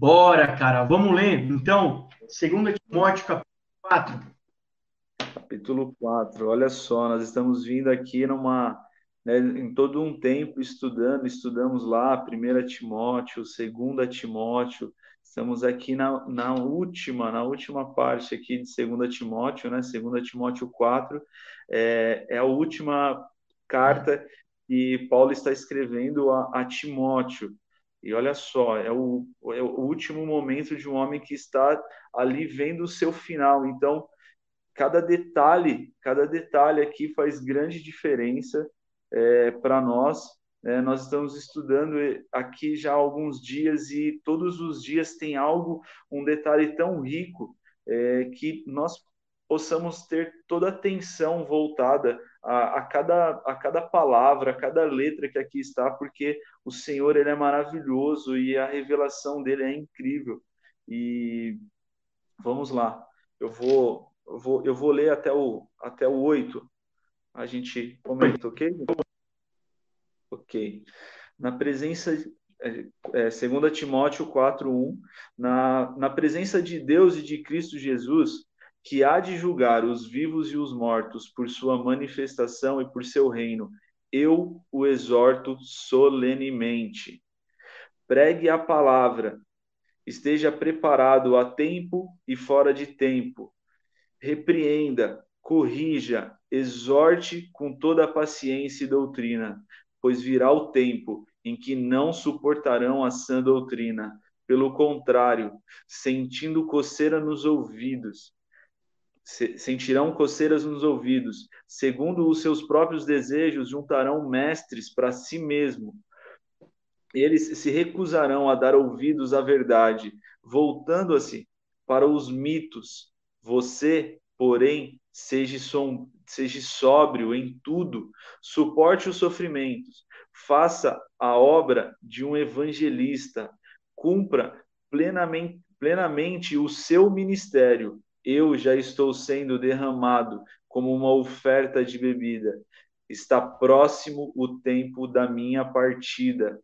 Bora, cara, vamos ler. Então, 2 Timóteo, capítulo 4. Capítulo 4, olha só, nós estamos vindo aqui numa, né, em todo um tempo estudando, estudamos lá 1 Timóteo, 2 Timóteo, estamos aqui na, na última, na última parte aqui de 2 Timóteo, né, 2 Timóteo 4, é, é a última carta que Paulo está escrevendo a, a Timóteo, e olha só, é o, é o último momento de um homem que está ali vendo o seu final. Então, cada detalhe, cada detalhe aqui faz grande diferença é, para nós. É, nós estamos estudando aqui já há alguns dias e todos os dias tem algo, um detalhe tão rico é, que nós possamos ter toda a atenção voltada a, a, cada, a cada palavra, a cada letra que aqui está, porque o Senhor ele é maravilhoso e a revelação dele é incrível. E vamos lá, eu vou, eu vou, eu vou ler até o, até o 8. A gente comenta, ok? Ok. Na presença, é, é, 2 Timóteo 4,1, na, na presença de Deus e de Cristo Jesus, que há de julgar os vivos e os mortos por sua manifestação e por seu reino, eu o exorto solenemente. Pregue a palavra, esteja preparado a tempo e fora de tempo. Repreenda, corrija, exorte com toda a paciência e doutrina, pois virá o tempo em que não suportarão a sã doutrina. Pelo contrário, sentindo coceira nos ouvidos, sentirão coceiras nos ouvidos, segundo os seus próprios desejos, juntarão mestres para si mesmo. Eles se recusarão a dar ouvidos à verdade, voltando-se para os mitos. Você, porém, seja, som, seja sóbrio em tudo, suporte os sofrimentos, faça a obra de um evangelista, cumpra plenamente, plenamente o seu ministério eu já estou sendo derramado como uma oferta de bebida. Está próximo o tempo da minha partida.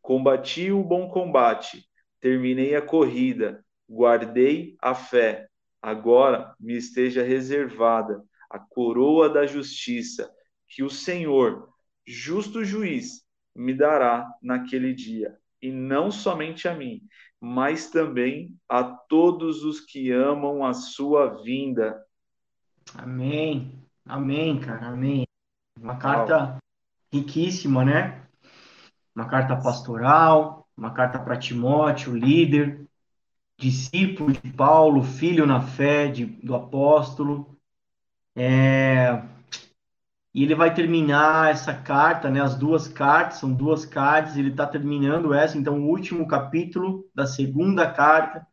Combati o bom combate, terminei a corrida, guardei a fé. Agora me esteja reservada a coroa da justiça, que o Senhor, justo juiz, me dará naquele dia, e não somente a mim, mas também a todos os que amam a sua vinda. Amém. Amém, cara. Amém. Uma carta riquíssima, né? Uma carta pastoral, uma carta para Timóteo, líder, discípulo de Paulo, filho na fé de, do apóstolo. É, e ele vai terminar essa carta, né? As duas cartas, são duas cartas, ele está terminando essa, então o último capítulo da segunda carta,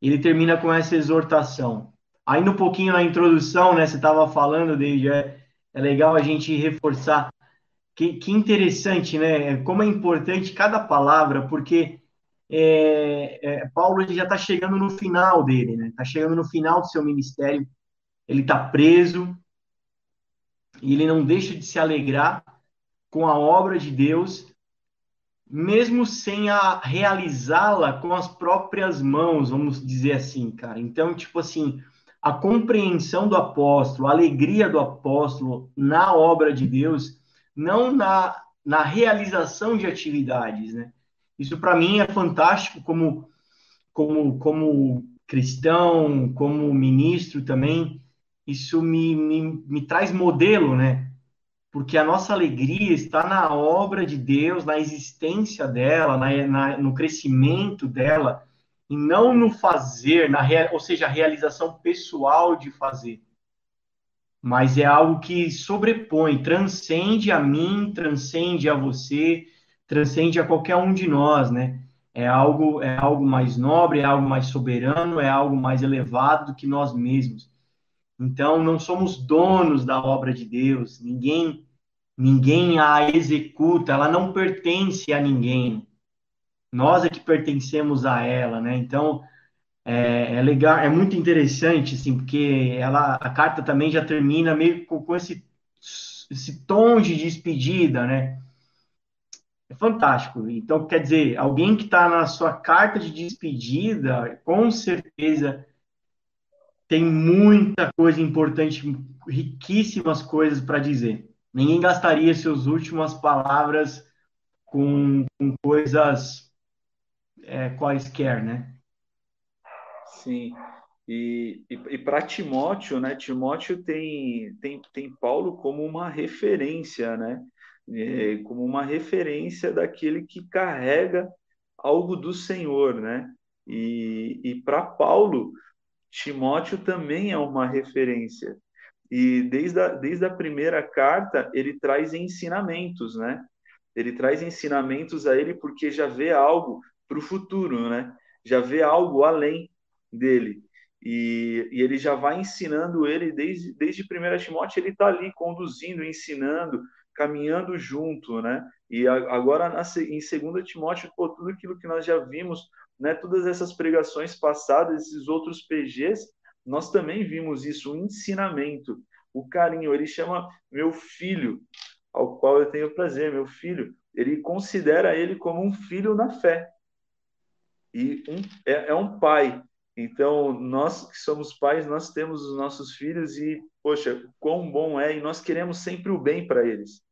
ele termina com essa exortação. Ainda um pouquinho na introdução, né? Você estava falando, David, é, é legal a gente reforçar. Que, que interessante, né? Como é importante cada palavra, porque é, é, Paulo ele já está chegando no final dele, né? Está chegando no final do seu ministério. Ele está preso, e ele não deixa de se alegrar com a obra de Deus, mesmo sem a realizá-la com as próprias mãos, vamos dizer assim, cara. Então, tipo assim, a compreensão do apóstolo, a alegria do apóstolo na obra de Deus, não na, na realização de atividades, né? Isso para mim é fantástico como como como cristão, como ministro também, isso me, me, me traz modelo, né? Porque a nossa alegria está na obra de Deus, na existência dela, na, na, no crescimento dela, e não no fazer, na ou seja, a realização pessoal de fazer. Mas é algo que sobrepõe, transcende a mim, transcende a você, transcende a qualquer um de nós, né? É algo, é algo mais nobre, é algo mais soberano, é algo mais elevado do que nós mesmos. Então, não somos donos da obra de Deus, ninguém ninguém a executa, ela não pertence a ninguém. Nós é que pertencemos a ela, né? Então, é, é legal, é muito interessante, assim, porque ela, a carta também já termina meio com, com esse, esse tom de despedida, né? é fantástico. Então, quer dizer, alguém que está na sua carta de despedida, com certeza tem muita coisa importante, riquíssimas coisas para dizer. Ninguém gastaria suas últimas palavras com, com coisas é, quaisquer, né? Sim. E, e, e para Timóteo, né? Timóteo tem, tem, tem Paulo como uma referência, né? É, como uma referência daquele que carrega algo do Senhor, né? E, e para Paulo, Timóteo também é uma referência. E desde a, desde a primeira carta, ele traz ensinamentos, né? Ele traz ensinamentos a ele porque já vê algo para o futuro, né? Já vê algo além dele. E, e, ele já vai ensinando ele desde, desde 1 Timóteo, ele está ali conduzindo, ensinando, caminhando junto, né? E agora em 2 Timóteo, pô, tudo aquilo que nós já vimos, né? Todas essas pregações passadas, esses outros PGs, nós também vimos isso, o ensinamento, o carinho. Ele chama meu filho, ao qual eu tenho prazer, meu filho. Ele considera ele como um filho na fé. E um, é, é um pai. Então, nós que somos pais, nós temos os nossos filhos e, poxa, quão bom é, e nós queremos sempre o bem para eles.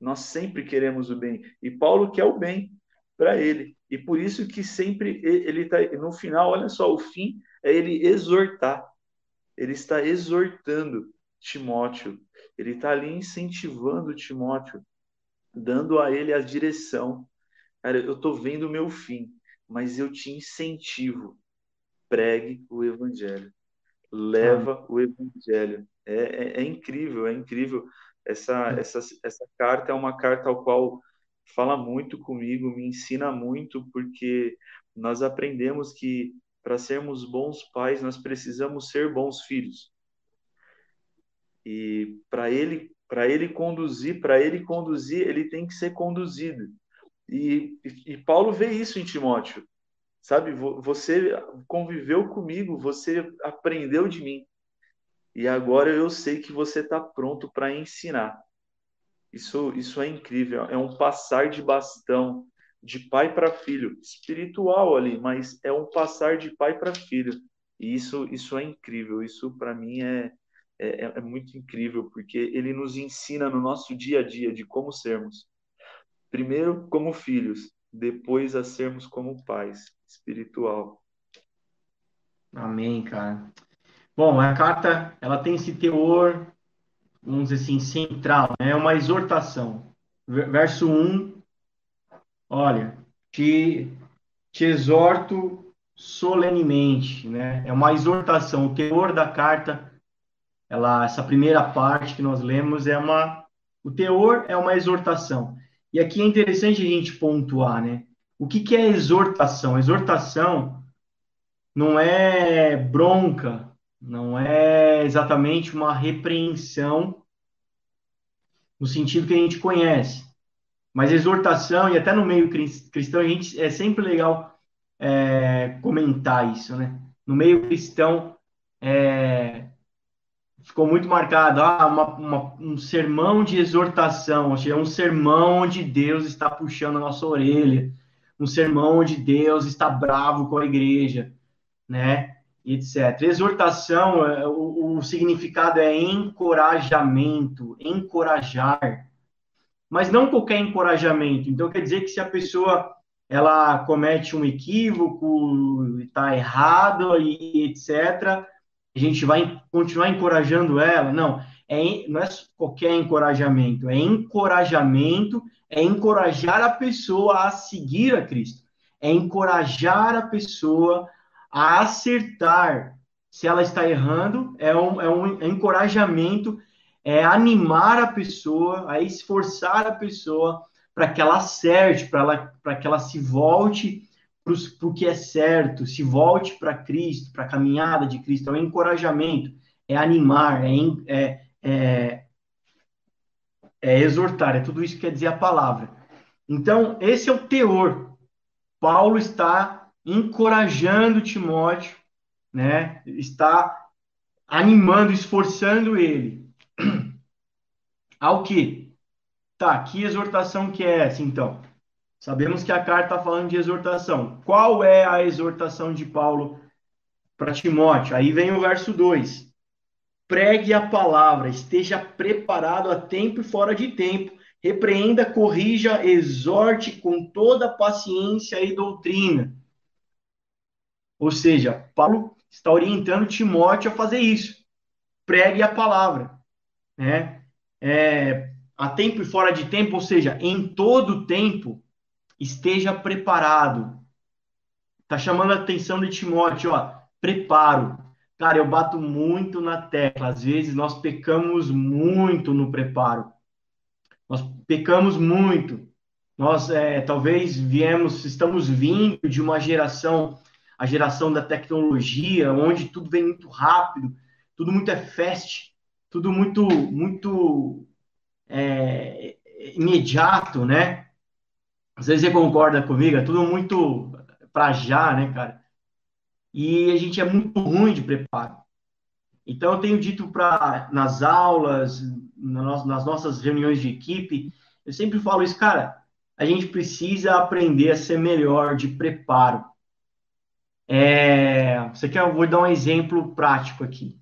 Nós sempre queremos o bem. E Paulo quer o bem para ele. E por isso que sempre ele está, no final, olha só, o fim é ele exortar ele está exortando Timóteo, ele está ali incentivando Timóteo, dando a ele a direção. Cara, eu estou vendo o meu fim, mas eu te incentivo. Pregue o evangelho. Leva o evangelho. É, é, é, incrível, é incrível. Essa, essa, essa carta é uma carta ao qual fala muito comigo, me ensina muito, porque nós aprendemos que para sermos bons pais, nós precisamos ser bons filhos. E para ele, para ele conduzir, para ele conduzir, ele tem que ser conduzido. E, e, Paulo vê isso em Timóteo. Sabe, você conviveu comigo, você aprendeu de mim. E agora eu sei que você está pronto para ensinar. Isso, isso é incrível, é um passar de bastão, de pai para filho, espiritual ali, mas é um passar de pai para filho. E isso, isso é incrível, isso para mim é, é, é, muito incrível, porque ele nos ensina no nosso dia a dia de como sermos. Primeiro, como filhos, depois a sermos como pais, espiritual. Amém, cara. Bom, a carta, ela tem esse teor, vamos dizer assim, central, né? é uma exortação. Verso 1 Olha, te, te exorto solenemente, né? É uma exortação. O teor da carta, ela, essa primeira parte que nós lemos é uma, o teor é uma exortação. E aqui é interessante a gente pontuar, né? O que, que é exortação? Exortação não é bronca, não é exatamente uma repreensão no sentido que a gente conhece. Mas exortação, e até no meio cristão, a gente é sempre legal é, comentar isso, né? No meio cristão, é, ficou muito marcado ah, uma, uma, um sermão de exortação, ou seja, um sermão onde Deus está puxando a nossa orelha, um sermão onde Deus está bravo com a igreja, né? Etc. Exortação, é, o, o significado é encorajamento, encorajar, mas não qualquer encorajamento. Então, quer dizer que se a pessoa ela comete um equívoco, está errado e etc., a gente vai continuar encorajando ela? Não, é, não é qualquer encorajamento, é encorajamento, é encorajar a pessoa a seguir a Cristo, é encorajar a pessoa acertar. Se ela está errando, é um, é um encorajamento é animar a pessoa, a esforçar a pessoa para que ela acerte, para ela, que ela se volte para o que é certo, se volte para Cristo, para a caminhada de Cristo. É um encorajamento, é animar, é, é, é, é exortar, é tudo isso que quer dizer a palavra. Então, esse é o teor. Paulo está encorajando Timóteo, né? Está animando, esforçando ele ao que? Tá, que exortação que é essa, então? Sabemos que a carta está falando de exortação. Qual é a exortação de Paulo para Timóteo? Aí vem o verso 2. Pregue a palavra, esteja preparado a tempo e fora de tempo, repreenda, corrija, exorte com toda paciência e doutrina. Ou seja, Paulo está orientando Timóteo a fazer isso. Pregue a palavra, né? É, a tempo e fora de tempo, ou seja, em todo tempo, esteja preparado. Está chamando a atenção de Timóteo, ó, preparo. Cara, eu bato muito na tecla. Às vezes nós pecamos muito no preparo. Nós pecamos muito. Nós é, talvez viemos, estamos vindo de uma geração, a geração da tecnologia, onde tudo vem muito rápido, tudo muito é fast, tudo muito, muito é, imediato, né? Às vezes você concorda comigo, é tudo muito para já, né, cara? E a gente é muito ruim de preparo. Então, eu tenho dito para nas aulas, nas nossas reuniões de equipe, eu sempre falo isso, cara, a gente precisa aprender a ser melhor de preparo. É, você quer, eu vou dar um exemplo prático aqui.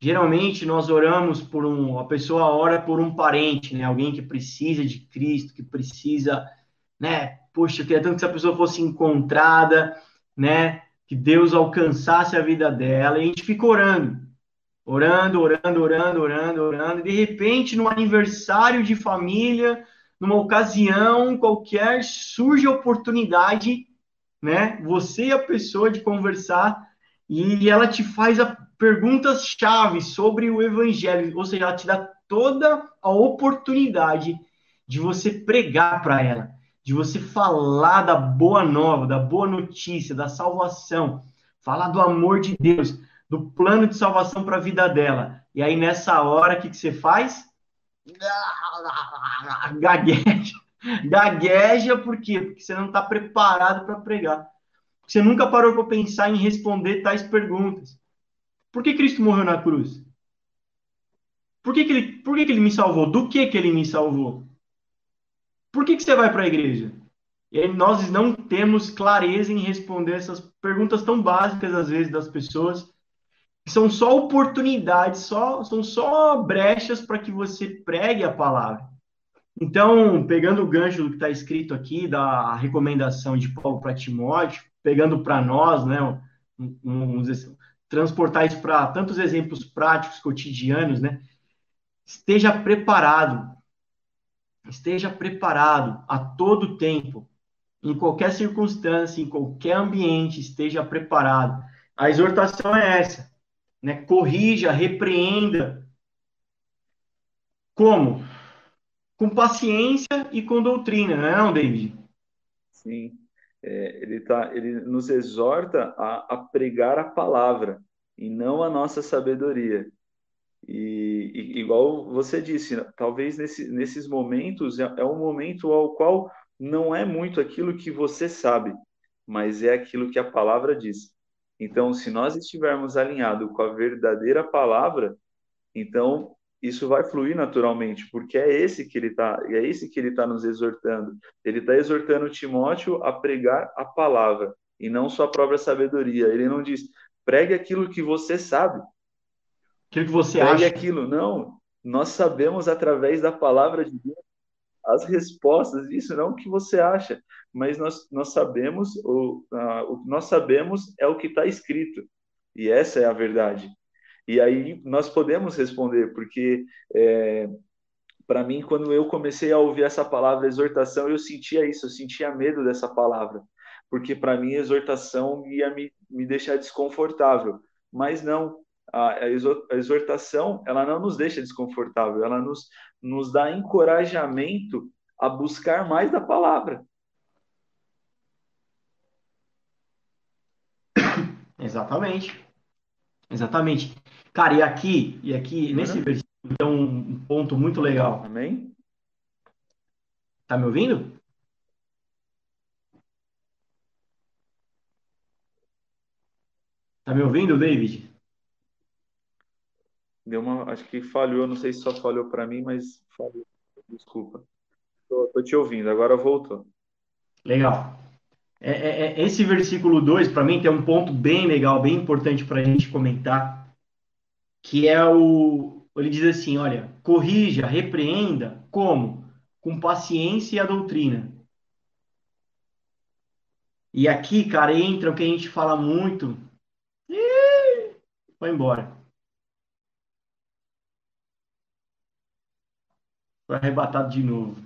Geralmente nós oramos por um, a pessoa ora por um parente, né? Alguém que precisa de Cristo, que precisa, né? Poxa, eu queria tanto que essa pessoa fosse encontrada, né? Que Deus alcançasse a vida dela. E a gente fica orando, orando, orando, orando, orando, orando. E de repente, no aniversário de família, numa ocasião qualquer, surge a oportunidade, né? Você e a pessoa de conversar e ela te faz a perguntas-chave sobre o evangelho, ou seja, ela te dá toda a oportunidade de você pregar para ela, de você falar da boa nova, da boa notícia, da salvação, falar do amor de Deus, do plano de salvação para a vida dela. E aí nessa hora, o que, que você faz? Gagueja. Gagueja por quê? Porque você não está preparado para pregar. Você nunca parou para pensar em responder tais perguntas. Por que Cristo morreu na cruz? Por que, que, ele, por que, que ele me salvou? Do que, que ele me salvou? Por que, que você vai para a igreja? E nós não temos clareza em responder essas perguntas tão básicas, às vezes, das pessoas. São só oportunidades, só, são só brechas para que você pregue a palavra. Então, pegando o gancho do que está escrito aqui, da recomendação de Paulo para Timóteo, pegando para nós, né, um, transportar isso para tantos exemplos práticos, cotidianos, né? Esteja preparado, esteja preparado a todo tempo, em qualquer circunstância, em qualquer ambiente, esteja preparado. A exortação é essa, né? Corrija, repreenda. Como? Com paciência e com doutrina, não é, David? Sim é, ele, tá, ele nos exorta a, a, pregar a palavra e não a nossa sabedoria. E, e igual você disse, talvez nesse, nesses momentos é, é um momento ao qual não é muito aquilo que você sabe, mas é aquilo que a palavra diz. Então, se nós estivermos alinhados com a verdadeira palavra, então isso vai fluir naturalmente, porque é esse que ele está, é esse que ele está nos exortando. Ele está exortando Timóteo a pregar a palavra e não sua própria sabedoria. Ele não diz pregue aquilo que você sabe, aquilo que você pregue acha. aquilo. Não, nós sabemos através da palavra de Deus as respostas. Isso não o que você acha, mas nós nós sabemos o, uh, o que nós sabemos é o que está escrito e essa é a verdade. E aí nós podemos responder, porque é, para mim, quando eu comecei a ouvir essa palavra exortação, eu sentia isso, eu sentia medo dessa palavra, porque para mim exortação ia me, me deixar desconfortável. Mas não, a, exortação ela não nos deixa desconfortável, ela nos, nos dá encorajamento a buscar mais da palavra. Exatamente. Exatamente. Cara, e aqui, e aqui, uhum. nesse versículo, tem um ponto muito legal. Amém? Tá me ouvindo? Tá me ouvindo, David? Deu uma, acho que falhou, não sei se só falhou para mim, mas falhou. Desculpa. Tô, tô, te ouvindo, agora voltou. Legal. É, é, é esse versículo 2, para mim, tem um ponto bem legal, bem importante para a gente comentar, que é o. Ele diz assim: olha, corrija, repreenda, como? Com paciência e a doutrina. E aqui, cara, entra o que a gente fala muito. Foi embora. Foi arrebatado de novo.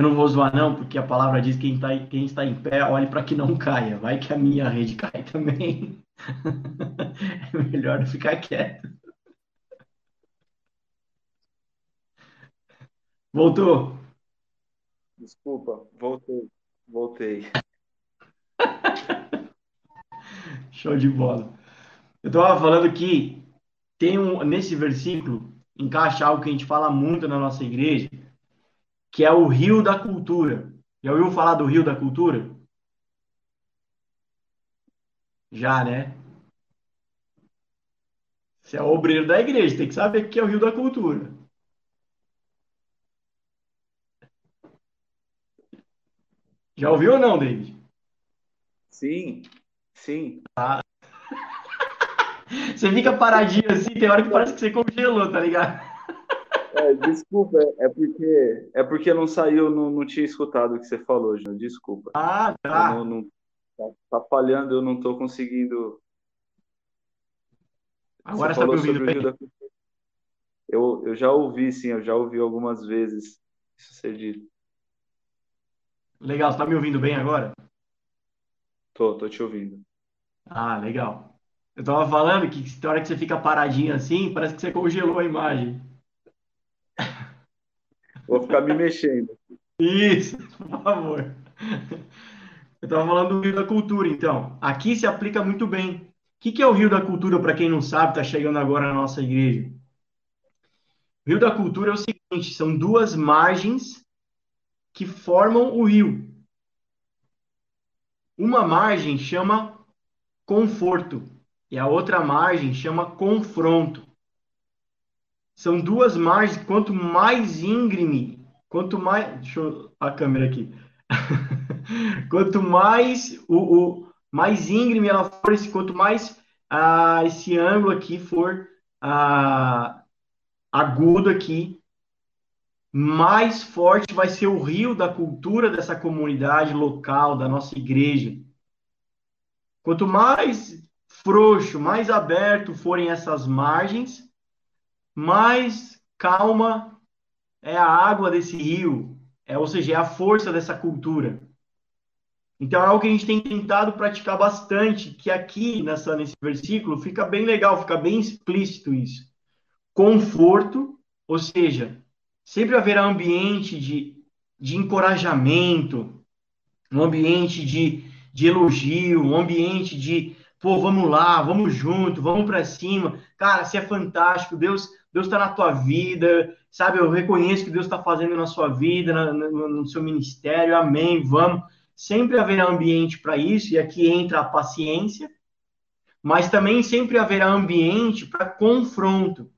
Eu não vou zoar, não, porque a palavra diz que quem, tá, quem está em pé, olhe para que não caia. Vai que a minha rede cai também. é melhor ficar quieto. Voltou? Desculpa, voltei. Voltei. Show de bola. Eu estava falando que tem um, nesse versículo, encaixa algo que a gente fala muito na nossa igreja, que é o rio da cultura. Já ouviu falar do rio da cultura? Já, né? Você é obreiro da igreja, tem que saber o que é o rio da cultura. Já ouviu ou não, David? Sim, sim. Ah. Você fica paradinho assim, tem hora que parece que você congelou, tá ligado? É, desculpa, é porque é porque não saiu, não, não tinha escutado o que você falou, João. Desculpa. Ah, tá. Não, não, tá, tá, falhando, eu não estou conseguindo. Agora você está me ouvindo bem? Da... Eu, eu já ouvi, sim, eu já ouvi algumas vezes isso ser dito. Legal, você está me ouvindo bem agora? Tô, tô te ouvindo. Ah, legal. Eu tava falando que na hora que você fica paradinho assim, parece que você congelou a imagem. Vou ficar me mexendo. Isso, por favor. Eu estava falando do Rio da Cultura, então. Aqui se aplica muito bem. O que, que é o Rio da Cultura, para quem não sabe, está chegando agora na nossa igreja? O Rio da Cultura é o seguinte: são duas margens que formam o rio. Uma margem chama conforto e a outra margem chama confronto. São duas margens, quanto mais íngreme, quanto mais. Deixa eu. A câmera aqui. quanto mais o, o, mais íngreme ela for, esse, quanto mais ah, esse ângulo aqui for ah, agudo aqui, mais forte vai ser o rio da cultura dessa comunidade local, da nossa igreja. Quanto mais frouxo, mais aberto forem essas margens, mais calma é a água desse rio, é, ou seja, é a força dessa cultura. Então é algo que a gente tem tentado praticar bastante, que aqui nessa, nesse versículo fica bem legal, fica bem explícito isso. Conforto, ou seja, sempre haverá ambiente de, de encorajamento, um ambiente de, de elogio, um ambiente de, pô, vamos lá, vamos junto, vamos para cima. Cara, você é fantástico, Deus Deus está na tua vida, sabe? Eu reconheço que Deus está fazendo na sua vida, na, no, no seu ministério, amém, vamos. Sempre haverá ambiente para isso, e aqui entra a paciência, mas também sempre haverá ambiente para confronto.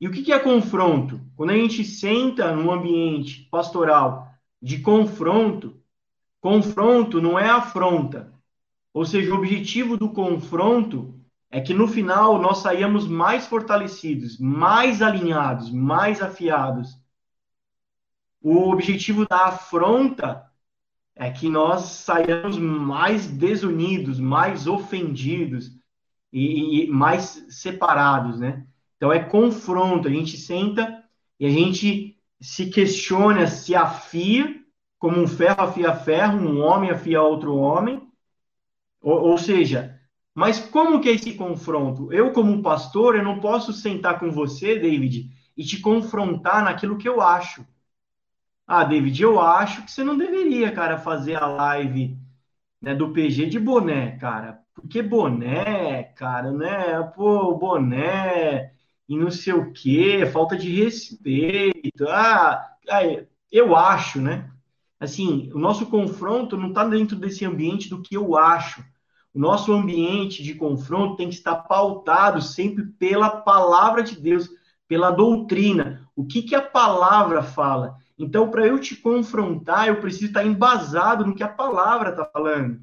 E o que, que é confronto? Quando a gente senta num ambiente pastoral de confronto, confronto não é afronta. Ou seja, o objetivo do confronto é que no final nós saíamos mais fortalecidos, mais alinhados, mais afiados. O objetivo da afronta é que nós saímos mais desunidos, mais ofendidos e, e mais separados, né? Então é confronto, a gente senta e a gente se questiona, se afia, como um ferro afia ferro, um homem afia outro homem, ou, ou seja, mas como que é esse confronto? Eu, como pastor, eu não posso sentar com você, David, e te confrontar naquilo que eu acho. Ah, David, eu acho que você não deveria, cara, fazer a live né, do PG de boné, cara. Porque boné, cara, né? Pô, boné e não sei o quê, falta de respeito. Ah, eu acho, né? Assim, o nosso confronto não está dentro desse ambiente do que eu acho o nosso ambiente de confronto tem que estar pautado sempre pela palavra de Deus, pela doutrina. O que, que a palavra fala? Então, para eu te confrontar, eu preciso estar embasado no que a palavra está falando.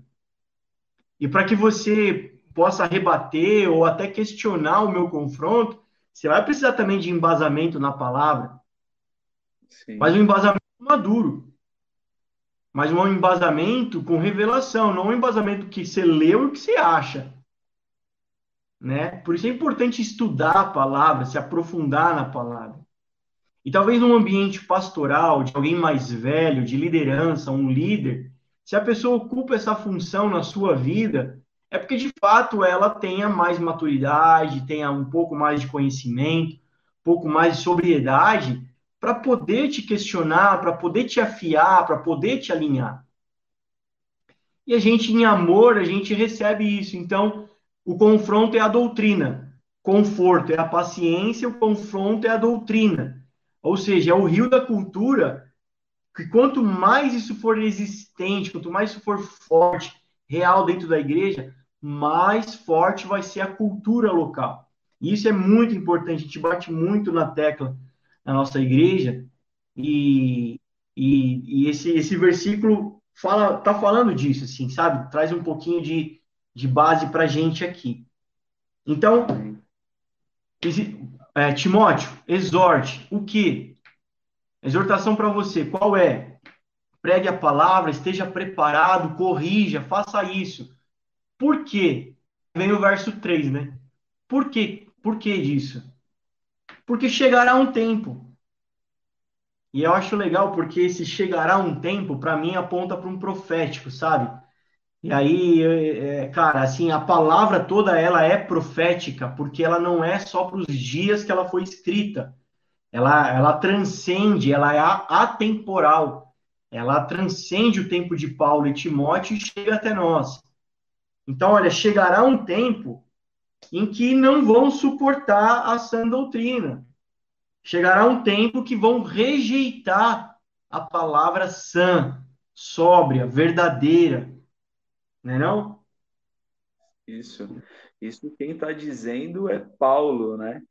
E para que você possa rebater ou até questionar o meu confronto, você vai precisar também de embasamento na palavra. Sim. Mas um embasamento maduro. Mas um embasamento com revelação, não um embasamento que você leu e que você acha. Né? Por isso é importante estudar a palavra, se aprofundar na palavra. E talvez num ambiente pastoral, de alguém mais velho, de liderança, um líder, se a pessoa ocupa essa função na sua vida, é porque de fato ela tenha mais maturidade, tenha um pouco mais de conhecimento, um pouco mais de sobriedade para poder te questionar, para poder te afiar, para poder te alinhar. E a gente, em amor, a gente recebe isso. Então, o confronto é a doutrina, conforto é a paciência, o confronto é a doutrina. Ou seja, é o rio da cultura que quanto mais isso for existente, quanto mais isso for forte, real dentro da igreja, mais forte vai ser a cultura local. E isso é muito importante, a gente bate muito na tecla na nossa igreja, e, e, e esse, esse versículo fala, tá falando disso, assim, sabe? Traz um pouquinho de, de base para gente aqui. Então, é, Timóteo, exorte. O que? Exortação para você, qual é? Pregue a palavra, esteja preparado, corrija, faça isso. Por quê? Vem o verso 3, né? Por quê? Por que disso? Porque chegará um tempo. E eu acho legal porque esse chegará um tempo, para mim, aponta para um profético, sabe? E aí, é, cara, assim, a palavra toda ela é profética, porque ela não é só para os dias que ela foi escrita. Ela, ela transcende, ela é atemporal. Ela transcende o tempo de Paulo e Timóteo e chega até nós. Então, olha, chegará um tempo em que não vão suportar a sã doutrina. Chegará um tempo que vão rejeitar a palavra sã, sóbria, verdadeira não é não? Isso. Isso quem está dizendo é Paulo, né?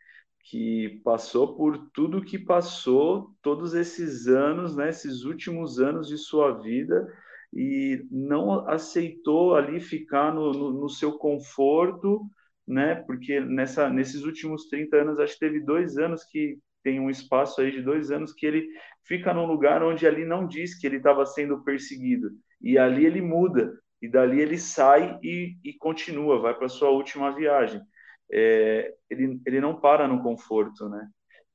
Que passou por tudo que passou todos esses anos, né? Esses últimos anos de sua vida e não aceitou ali ficar no, no, no seu conforto, né? Porque nessa, nesses últimos 30 anos, acho que teve dois anos que tem um espaço aí de dois anos que ele fica num lugar onde ali não diz que ele estava sendo perseguido. E ali ele muda e dali ele sai e, e continua, vai para sua última viagem. É, ele, ele não para no conforto, né?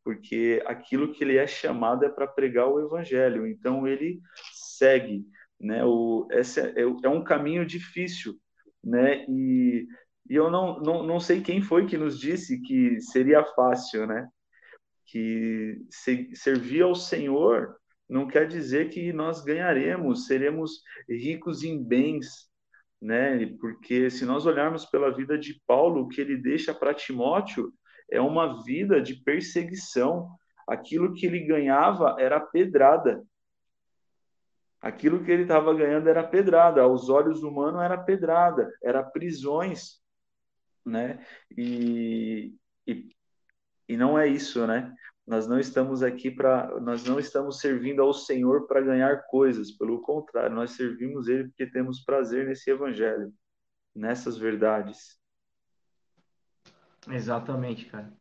Porque aquilo que ele é chamado é para pregar o evangelho, então ele segue, né? O, esse é, é um caminho difícil, né? E, e eu não, não, não sei quem foi que nos disse que seria fácil, né? Que se, servir ao Senhor não quer dizer que nós ganharemos, seremos ricos em bens, né? Porque se nós olharmos pela vida de Paulo, o que ele deixa para Timóteo é uma vida de perseguição. Aquilo que ele ganhava era pedrada. Aquilo que ele estava ganhando era pedrada. Aos olhos humanos era pedrada, era prisões, né? E, e, e não é isso, né? Nós não estamos aqui para, nós não estamos servindo ao Senhor para ganhar coisas, pelo contrário, nós servimos Ele porque temos prazer nesse Evangelho, nessas verdades. Exatamente, cara.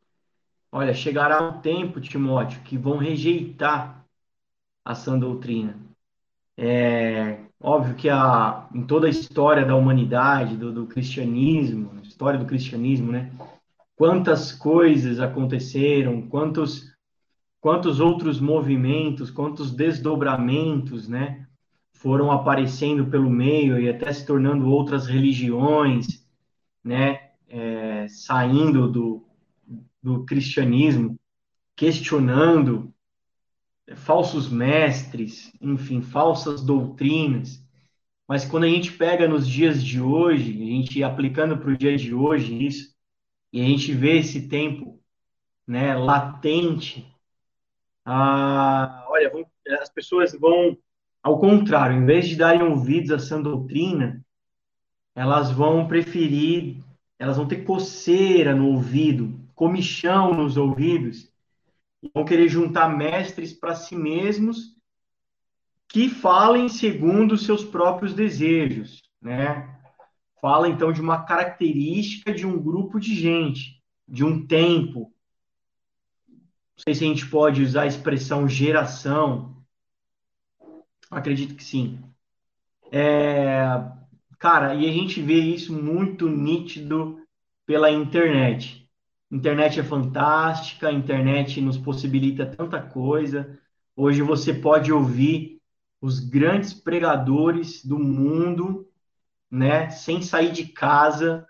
Olha, chegará um tempo, Timóteo, que vão rejeitar a sã doutrina. É óbvio que a, em toda a história da humanidade, do, do cristianismo, história do cristianismo, né? Quantas coisas aconteceram, quantos quantos outros movimentos, quantos desdobramentos, né, foram aparecendo pelo meio e até se tornando outras religiões, né, é, saindo do, do cristianismo, questionando falsos mestres, enfim, falsas doutrinas. Mas quando a gente pega nos dias de hoje, a gente aplicando para o dia de hoje isso, e a gente vê esse tempo né, latente ah, olha, vão, as pessoas vão, ao contrário, em vez de darem ouvidos a essa doutrina, elas vão preferir, elas vão ter coceira no ouvido, comichão nos ouvidos, vão querer juntar mestres para si mesmos que falem segundo seus próprios desejos, né? Fala então de uma característica de um grupo de gente, de um tempo. Não sei se a gente pode usar a expressão geração. Acredito que sim. É, cara, e a gente vê isso muito nítido pela internet. Internet é fantástica, a internet nos possibilita tanta coisa. Hoje você pode ouvir os grandes pregadores do mundo, né, sem sair de casa.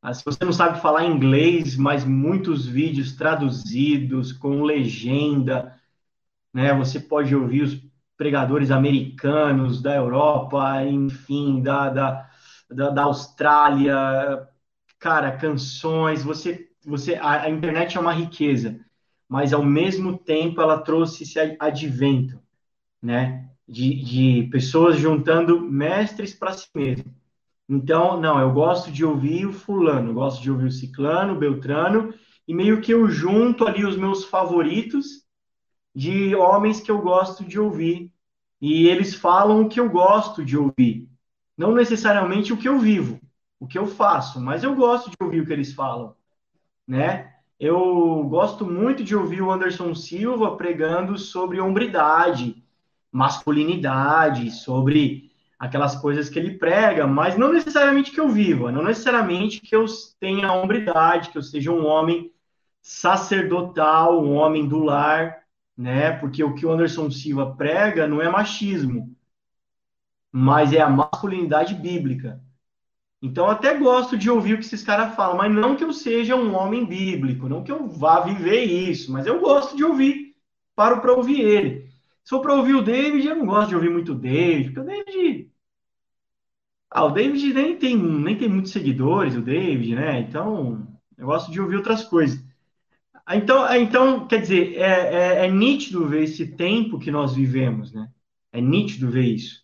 Ah, se você não sabe falar inglês, mas muitos vídeos traduzidos com legenda, né, você pode ouvir os pregadores americanos da Europa, enfim, da, da, da, da Austrália, cara, canções, você, você, a, a, internet é uma riqueza, mas ao mesmo tempo ela trouxe esse advento, né, de, de pessoas juntando mestres para si mesmo. Então, não, eu gosto de ouvir o fulano, gosto de ouvir o ciclano, o beltrano, e meio que eu junto ali os meus favoritos de homens que eu gosto de ouvir, e eles falam o que eu gosto de ouvir, não necessariamente o que eu vivo o que eu faço, mas eu gosto de ouvir o que eles falam, né? Eu gosto muito de ouvir o Anderson Silva pregando sobre hombridade, masculinidade, sobre aquelas coisas que ele prega, mas não necessariamente que eu viva, não necessariamente que eu tenha hombridade, que eu seja um homem sacerdotal, um homem do lar, né? Porque o que o Anderson Silva prega não é machismo, mas é a masculinidade bíblica. Então, até gosto de ouvir o que esses caras falam, mas não que eu seja um homem bíblico, não que eu vá viver isso, mas eu gosto de ouvir, paro para ouvir ele. Se for para ouvir o David, eu não gosto de ouvir muito o David, porque o David. Ah, o David nem tem, nem tem muitos seguidores, o David, né? Então, eu gosto de ouvir outras coisas. Ah, então, ah, então quer dizer, é, é, é nítido ver esse tempo que nós vivemos, né? É nítido ver isso.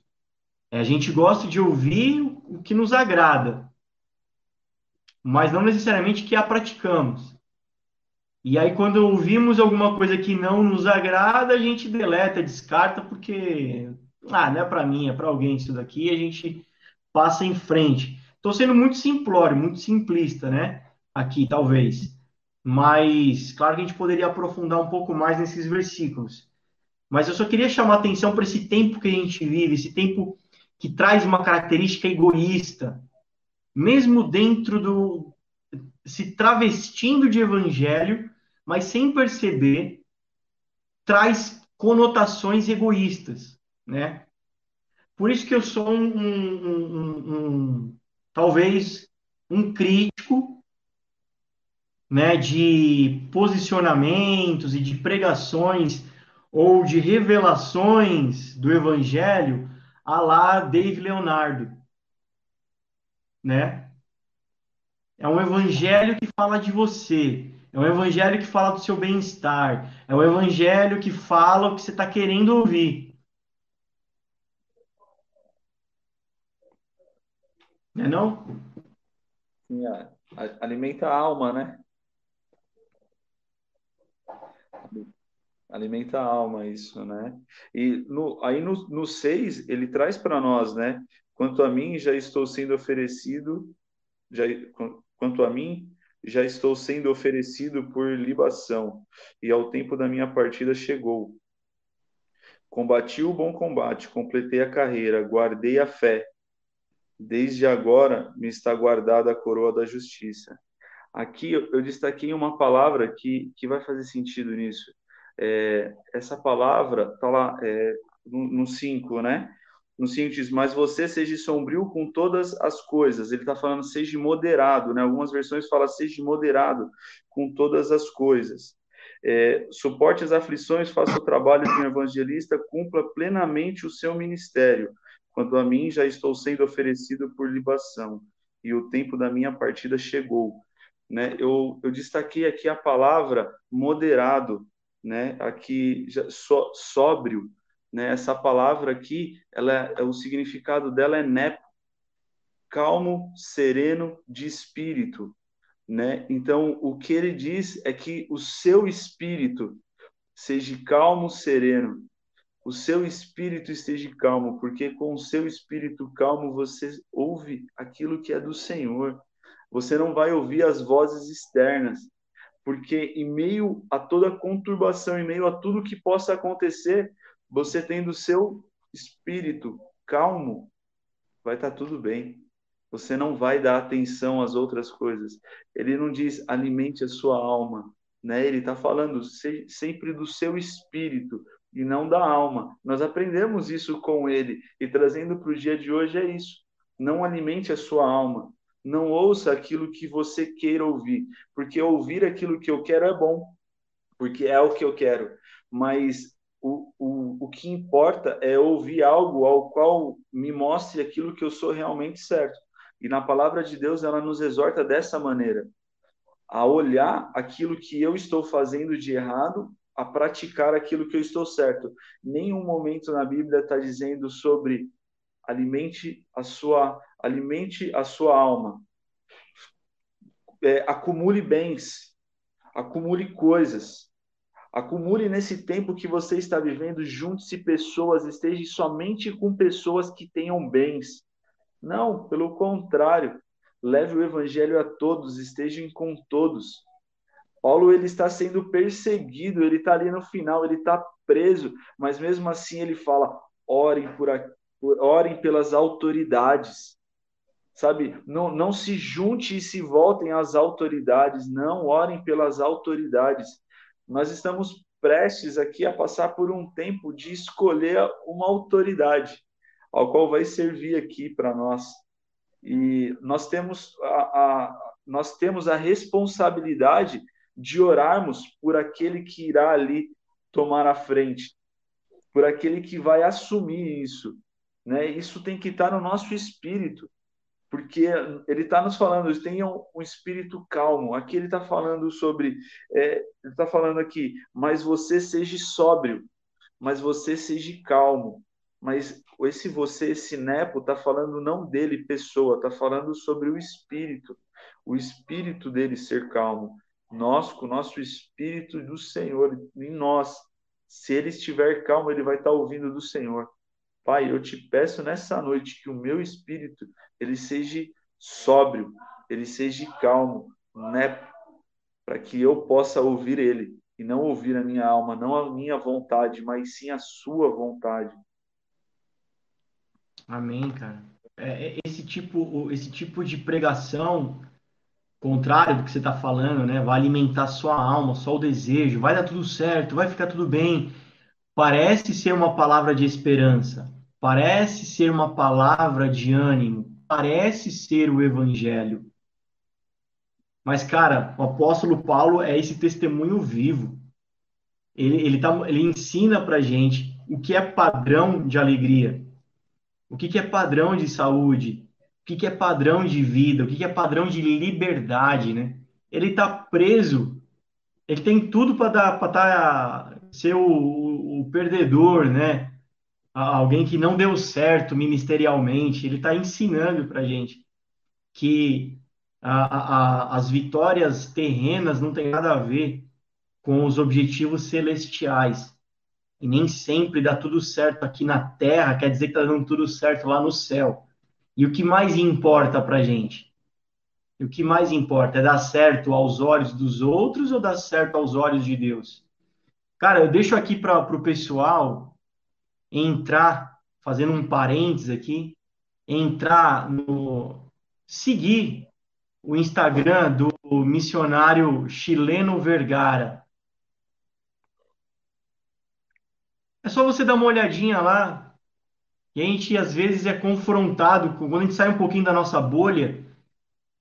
É, a gente gosta de ouvir o que nos agrada, mas não necessariamente que a praticamos. E aí, quando ouvimos alguma coisa que não nos agrada, a gente deleta, descarta, porque, ah, não é para mim, é para alguém isso daqui, a gente passa em frente. Estou sendo muito simplório, muito simplista, né? Aqui, talvez. Mas, claro que a gente poderia aprofundar um pouco mais nesses versículos. Mas eu só queria chamar atenção para esse tempo que a gente vive, esse tempo que traz uma característica egoísta, mesmo dentro do. se travestindo de evangelho, mas sem perceber, traz conotações egoístas, né? Por isso que eu sou um, um, um, um talvez um crítico, né, de posicionamentos e de pregações ou de revelações do evangelho a lá Dave Leonardo, né? É um evangelho que fala de você, é um evangelho que fala do seu bem-estar, é um evangelho que fala o que você está querendo ouvir. Não é não? Sim, alimenta a alma, né? Alimenta a alma isso, né? E no, aí no, no 6, ele traz para nós, né? Quanto a mim, já estou sendo oferecido, já, quanto a mim, já estou sendo oferecido por libação, e ao tempo da minha partida chegou. Combati o bom combate, completei a carreira, guardei a fé. Desde agora me está guardada a coroa da justiça. Aqui eu destaquei uma palavra que, que vai fazer sentido nisso é, essa palavra está lá é, no 5, né? No 5 diz, mas você seja sombrio com todas as coisas. Ele está falando seja moderado, né? Algumas versões falam seja moderado com todas as coisas. É, suporte as aflições, faça o trabalho de um evangelista, cumpra plenamente o seu ministério. Quanto a mim, já estou sendo oferecido por libação, e o tempo da minha partida chegou. Né? Eu, eu destaquei aqui a palavra moderado, né? Aqui so, sóbrio, né? Essa palavra aqui, ela é, o significado dela é nepo, calmo, sereno de espírito, né? Então, o que ele diz é que o seu espírito seja calmo, sereno. O seu espírito esteja calmo, porque com o seu espírito calmo você ouve aquilo que é do Senhor. Você não vai ouvir as vozes externas, porque em meio a toda conturbação, em meio a tudo que possa acontecer, você tendo o seu espírito calmo, vai estar tá tudo bem. Você não vai dar atenção às outras coisas. Ele não diz alimente a sua alma, né? Ele está falando sempre do seu espírito e não da alma. Nós aprendemos isso com ele e trazendo para o dia de hoje é isso. Não alimente a sua alma. Não ouça aquilo que você queira ouvir, porque ouvir aquilo que eu quero é bom, porque é o que eu quero. Mas o, o, o que importa é ouvir algo ao qual me mostre aquilo que eu sou realmente certo. E na palavra de Deus, ela nos exorta dessa maneira: a olhar aquilo que eu estou fazendo de errado, a praticar aquilo que eu estou certo. Nenhum momento na Bíblia está dizendo sobre alimente a sua alimente a sua alma, é, acumule bens, acumule coisas, acumule nesse tempo que você está vivendo, junte-se pessoas, esteja somente com pessoas que tenham bens. Não, pelo contrário, leve o evangelho a todos, estejam com todos. Paulo ele está sendo perseguido, ele está ali no final, ele está preso, mas mesmo assim ele fala: orem por, orem pelas autoridades, sabe? Não, não se junte e se voltem às autoridades, não orem pelas autoridades. Nós estamos prestes aqui a passar por um tempo de escolher uma autoridade ao qual vai servir aqui para nós. E nós temos a, a, nós temos a responsabilidade de orarmos por aquele que irá ali tomar a frente, por aquele que vai assumir isso. Né? Isso tem que estar no nosso espírito, porque ele está nos falando, tenham um espírito calmo. Aqui ele está falando sobre, é, ele está falando aqui, mas você seja sóbrio, mas você seja calmo. Mas esse você, esse nepo, está falando não dele, pessoa, está falando sobre o espírito, o espírito dele ser calmo. Nós, com o nosso espírito do Senhor em nós, se ele estiver calmo, ele vai estar tá ouvindo do Senhor. Pai, eu te peço nessa noite que o meu espírito ele seja sóbrio, ele seja calmo, né? Para que eu possa ouvir ele e não ouvir a minha alma, não a minha vontade, mas sim a sua vontade. Amém, cara. É, é, esse tipo, esse tipo de pregação, contrário do que você está falando, né? Vai alimentar sua alma, só o desejo, vai dar tudo certo, vai ficar tudo bem. Parece ser uma palavra de esperança, parece ser uma palavra de ânimo, parece ser o evangelho. Mas, cara, o apóstolo Paulo é esse testemunho vivo. Ele, ele, tá, ele ensina pra gente o que é padrão de alegria o que, que é padrão de saúde, o que, que é padrão de vida, o que, que é padrão de liberdade, né? Ele está preso, ele tem tudo para para tá, ser o, o, perdedor, né? Alguém que não deu certo ministerialmente. Ele está ensinando para gente que a, a, as vitórias terrenas não tem nada a ver com os objetivos celestiais. E nem sempre dá tudo certo aqui na Terra, quer dizer que está dando tudo certo lá no céu. E o que mais importa para a gente? E o que mais importa é dar certo aos olhos dos outros ou dar certo aos olhos de Deus? Cara, eu deixo aqui para o pessoal entrar, fazendo um parênteses aqui, entrar no. seguir o Instagram do missionário chileno Vergara. É só você dar uma olhadinha lá. E a gente, às vezes, é confrontado, quando a gente sai um pouquinho da nossa bolha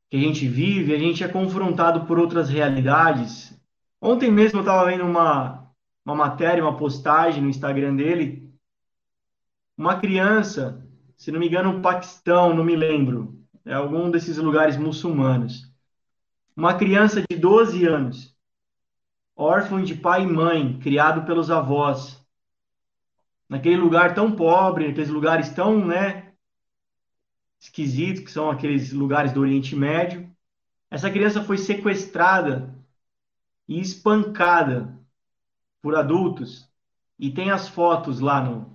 que a gente vive, a gente é confrontado por outras realidades. Ontem mesmo eu estava vendo uma, uma matéria, uma postagem no Instagram dele. Uma criança, se não me engano, no Paquistão, não me lembro, é algum desses lugares muçulmanos. Uma criança de 12 anos, órfã de pai e mãe, criado pelos avós naquele lugar tão pobre, naqueles lugares tão, né, esquisitos, que são aqueles lugares do Oriente Médio. Essa criança foi sequestrada e espancada por adultos e tem as fotos lá no,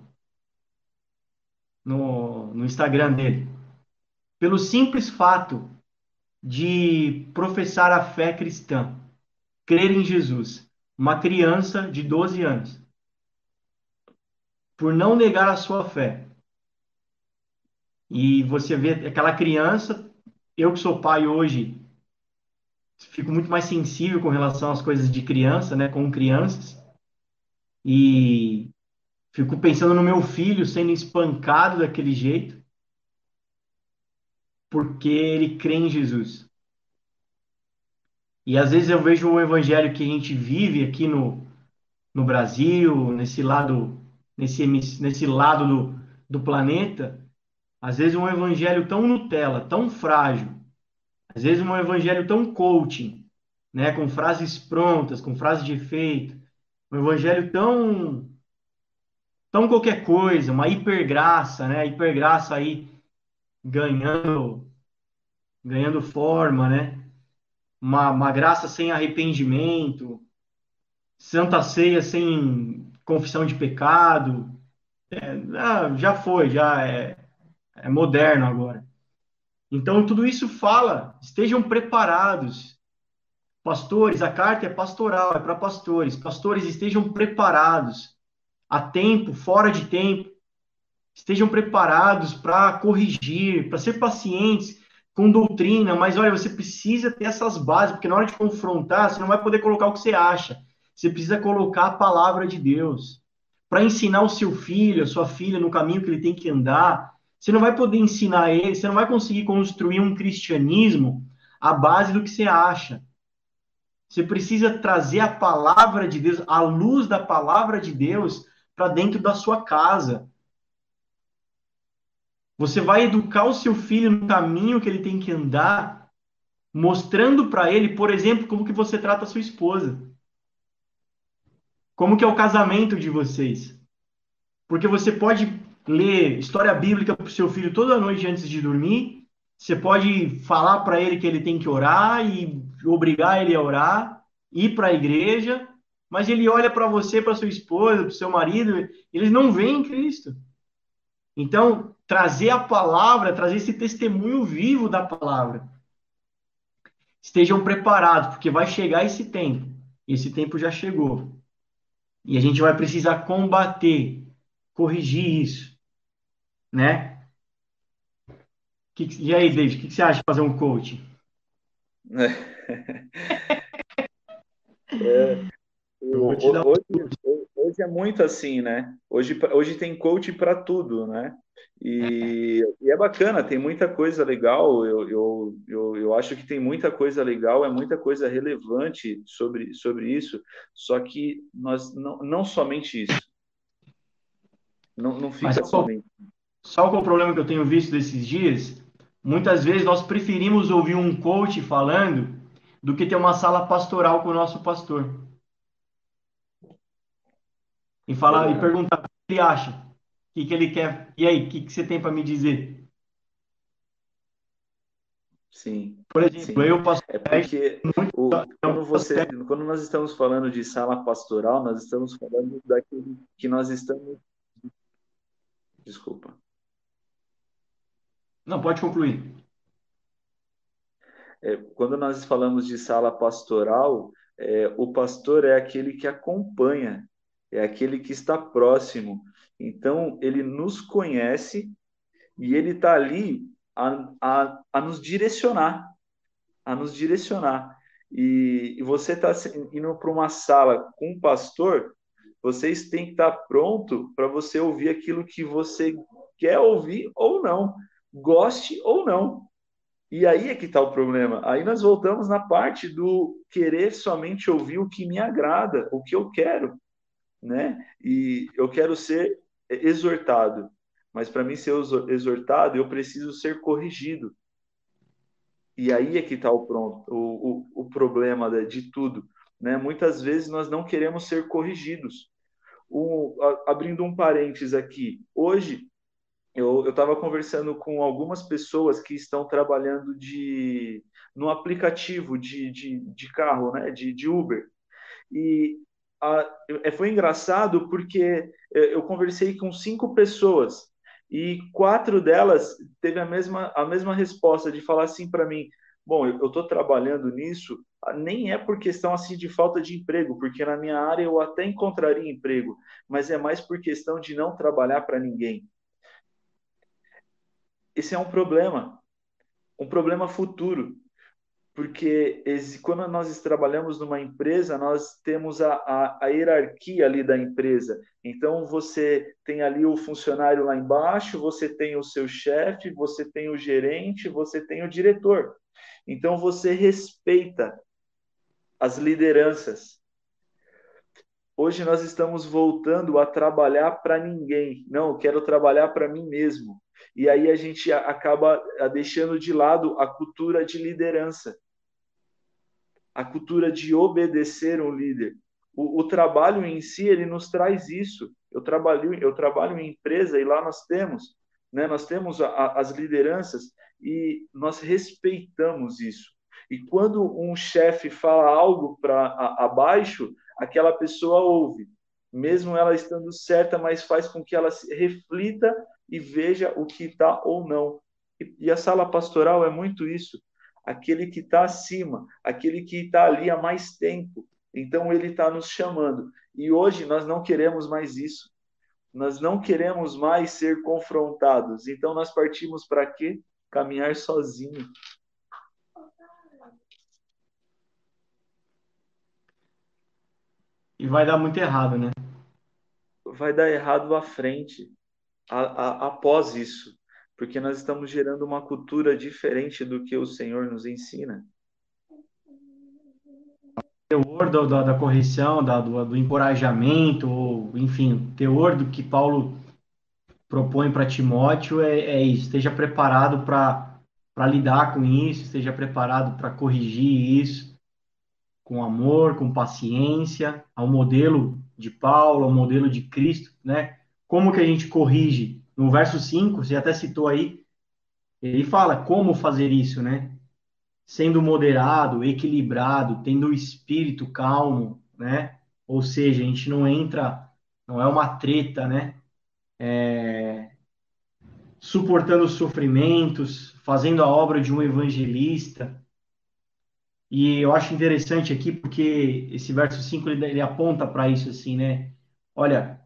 no, no Instagram dele. Pelo simples fato de professar a fé cristã, crer em Jesus, uma criança de 12 anos, por não negar a sua fé. E você vê aquela criança, eu que sou pai hoje, fico muito mais sensível com relação às coisas de criança, né, com crianças. E fico pensando no meu filho sendo espancado daquele jeito, porque ele crê em Jesus. E às vezes eu vejo o evangelho que a gente vive aqui no, no Brasil, nesse lado, nesse, nesse lado do, do planeta, às vezes um evangelho tão Nutella, tão frágil, às vezes um evangelho tão coaching, né, com frases prontas, com frases de efeito, um evangelho tão tão qualquer coisa, uma hipergraça, né? Hipergraça aí ganhando ganhando forma, né? Uma, uma graça sem arrependimento, santa ceia sem confissão de pecado, é, já foi, já é, é moderno agora. Então tudo isso fala, estejam preparados. Pastores, a carta é pastoral, é para pastores. Pastores estejam preparados a tempo, fora de tempo. Estejam preparados para corrigir, para ser pacientes com doutrina, mas olha, você precisa ter essas bases, porque na hora de confrontar, você não vai poder colocar o que você acha. Você precisa colocar a palavra de Deus. Para ensinar o seu filho, a sua filha no caminho que ele tem que andar, você não vai poder ensinar ele, você não vai conseguir construir um cristianismo à base do que você acha. Você precisa trazer a palavra de Deus, a luz da palavra de Deus, para dentro da sua casa. Você vai educar o seu filho no caminho que ele tem que andar, mostrando para ele, por exemplo, como que você trata a sua esposa. Como que é o casamento de vocês. Porque você pode ler história bíblica para o seu filho toda noite antes de dormir, você pode falar para ele que ele tem que orar e obrigar ele a orar, ir para a igreja, mas ele olha para você, para sua esposa, para seu marido, eles não veem Cristo. Então, trazer a palavra, trazer esse testemunho vivo da palavra. Estejam preparados, porque vai chegar esse tempo. Esse tempo já chegou. E a gente vai precisar combater, corrigir isso. Né? e aí, David, o que você acha de fazer um coaching? É, hoje, hoje, é muito assim, né? Hoje, hoje tem coach para tudo, né? E, e, é bacana, tem muita coisa legal. Eu, eu, eu, eu, acho que tem muita coisa legal, é muita coisa relevante sobre, sobre isso. Só que nós não, não somente isso. Não, não fica Mas, somente. Qual o problema que eu tenho visto desses dias? Muitas vezes nós preferimos ouvir um coach falando do que ter uma sala pastoral com o nosso pastor e falar é. e perguntar o que ele acha, o que, que ele quer, e aí, o que, que você tem para me dizer? Sim. Por exemplo, sim. eu passo é porque o, quando, você, quando nós estamos falando de sala pastoral, nós estamos falando daquilo que nós estamos. Desculpa. Não, pode concluir. É, quando nós falamos de sala pastoral, é, o pastor é aquele que acompanha, é aquele que está próximo. Então, ele nos conhece e ele está ali a, a, a, nos direcionar, a nos direcionar. E, e você está indo para uma sala com um pastor, vocês têm que estar tá pronto para você ouvir aquilo que você quer ouvir ou não, goste ou não. E aí é que está o problema. Aí nós voltamos na parte do querer somente ouvir o que me agrada, o que eu quero né? E eu quero ser exortado, mas para mim ser exortado, eu preciso ser corrigido. E aí é que está o, pronto, o, o, o problema de tudo. Né? Muitas vezes nós não queremos ser corrigidos. O, a, abrindo um parênteses aqui, hoje eu estava conversando com algumas pessoas que estão trabalhando de no aplicativo de, de, de carro, né? de, de Uber. E a, é, foi engraçado porque é, eu conversei com cinco pessoas e quatro delas teve a mesma, a mesma resposta de falar assim para mim: bom, eu estou trabalhando nisso, nem é por questão assim de falta de emprego, porque na minha área eu até encontraria emprego, mas é mais por questão de não trabalhar para ninguém. Esse é um problema, um problema futuro porque quando nós trabalhamos numa empresa, nós temos a, a, a, hierarquia ali da empresa. Então, você tem ali o funcionário lá embaixo, você tem o seu chefe, você tem o gerente, você tem o diretor. Então, você respeita as lideranças. Hoje nós estamos voltando a trabalhar para ninguém. Não, eu quero trabalhar para mim mesmo. E aí a gente acaba deixando de lado a cultura de liderança, a cultura de obedecer um líder. O, o, trabalho em si ele nos traz isso. Eu trabalho eu trabalho em empresa e lá nós temos, né? Nós temos a, a, as lideranças e nós respeitamos isso. E quando um chefe fala algo para abaixo, aquela pessoa ouve, mesmo ela estando certa, mas faz com que ela reflita e veja o que está ou não. E, e a sala pastoral é muito isso. Aquele que está acima, aquele que está ali há mais tempo. Então ele está nos chamando. E hoje nós não queremos mais isso. Nós não queremos mais ser confrontados. Então nós partimos para quê? Caminhar sozinho. E vai dar muito errado, né? Vai dar errado à frente, a, a, após isso, porque nós estamos gerando uma cultura diferente do que o Senhor nos ensina. O teor do, da, da correção, da, do, do encorajamento, ou, enfim, o teor do que Paulo propõe para Timóteo é, é isso: esteja preparado para lidar com isso, esteja preparado para corrigir isso com amor, com paciência, ao modelo de Paulo, ao modelo de Cristo, né? Como que a gente corrige? No verso 5, você até citou aí, ele fala como fazer isso, né? Sendo moderado, equilibrado, tendo o espírito calmo, né? Ou seja, a gente não entra, não é uma treta, né? É... Suportando os sofrimentos, fazendo a obra de um evangelista, e eu acho interessante aqui porque esse verso 5 ele, ele aponta para isso assim, né? Olha,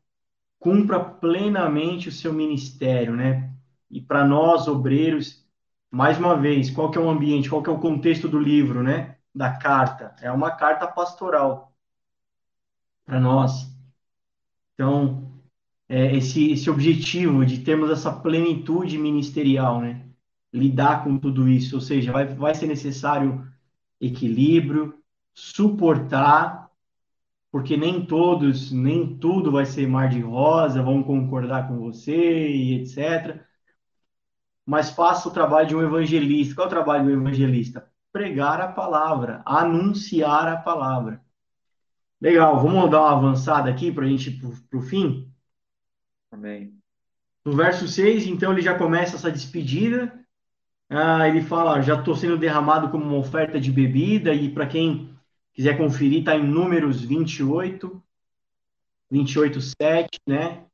cumpra plenamente o seu ministério, né? E para nós obreiros, mais uma vez, qual que é o ambiente, qual que é o contexto do livro, né? Da carta, é uma carta pastoral para nós. Então, é esse esse objetivo de termos essa plenitude ministerial, né? Lidar com tudo isso, ou seja, vai vai ser necessário equilíbrio, suportar, porque nem todos, nem tudo vai ser mar de rosa, vão concordar com você e etc. Mas faça o trabalho de um evangelista. Qual é o trabalho do evangelista? Pregar a palavra, anunciar a palavra. Legal, vamos dar uma avançada aqui para a gente ir para o fim? Amém. No verso 6, então, ele já começa essa despedida ah, ele fala, já estou sendo derramado como uma oferta de bebida, e para quem quiser conferir, está em Números 28, 28, 7, né? O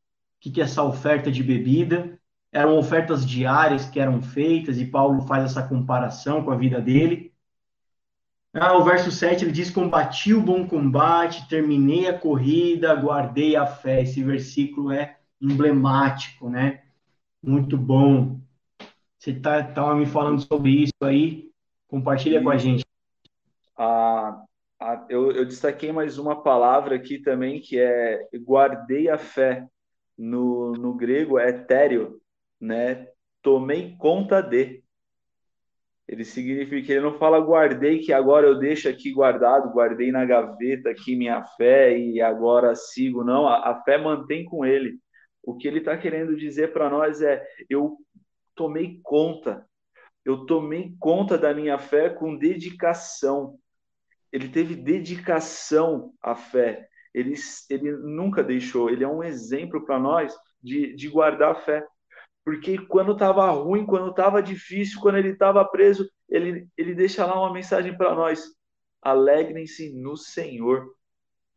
que, que é essa oferta de bebida? Eram ofertas diárias que eram feitas, e Paulo faz essa comparação com a vida dele. Ah, o verso 7 ele diz: Combati o bom combate, terminei a corrida, guardei a fé. Esse versículo é emblemático, né? Muito bom. Você tá, tava me falando sobre isso aí, compartilha e, com a gente. Eu, eu destaquei mais uma palavra aqui também, que é guardei a fé. No, no grego é etéreo, né? Tomei conta de. Ele significa, ele não fala guardei, que agora eu deixo aqui guardado, guardei na gaveta aqui minha fé e agora sigo. Não, a, a fé mantém com ele. O que ele está querendo dizer para nós é: eu tomei conta. Eu tomei conta da minha fé com dedicação. Ele teve dedicação à fé. Ele, ele nunca deixou. Ele é um exemplo para nós de, de guardar a fé. Porque quando estava ruim, quando estava difícil, quando ele estava preso, ele, ele deixa lá uma mensagem para nós: alegrem-se no Senhor.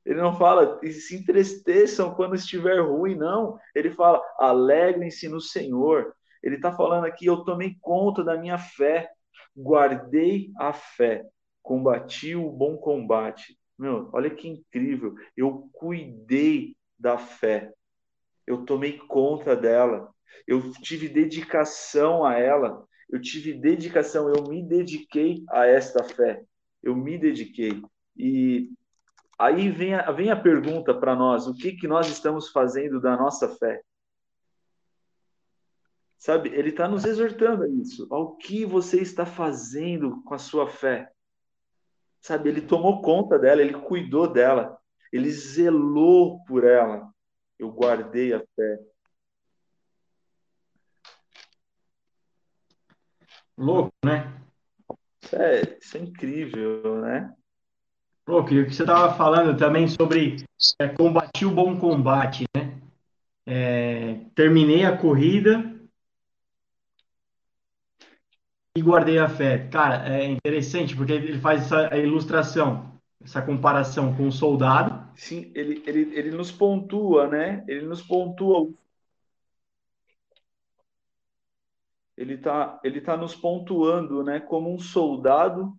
Ele não fala, se entristeçam quando estiver ruim, não. Ele fala, alegrem-se no Senhor. Ele está falando aqui, eu tomei conta da minha fé, guardei a fé, combati o bom combate. Meu, olha que incrível. Eu cuidei da fé. Eu tomei conta dela. Eu tive dedicação a ela. Eu tive dedicação, eu me dediquei a esta fé. Eu me dediquei. E aí vem a, vem a pergunta para nós: o que, que nós estamos fazendo da nossa fé? Sabe, ele está nos exortando a isso. Ao que você está fazendo com a sua fé? Sabe, ele tomou conta dela, ele cuidou dela, ele zelou por ela. Eu guardei a fé. Louco, né? Isso é, isso é incrível, né? Louco, e o que você estava falando também sobre é, combater o bom combate, né? É, terminei a corrida e guardei a fé. Cara, é interessante porque ele faz essa ilustração, essa comparação com o soldado. Sim, ele, ele, ele nos pontua, né? Ele nos pontua. Ele está ele tá nos pontuando, né? Como um soldado,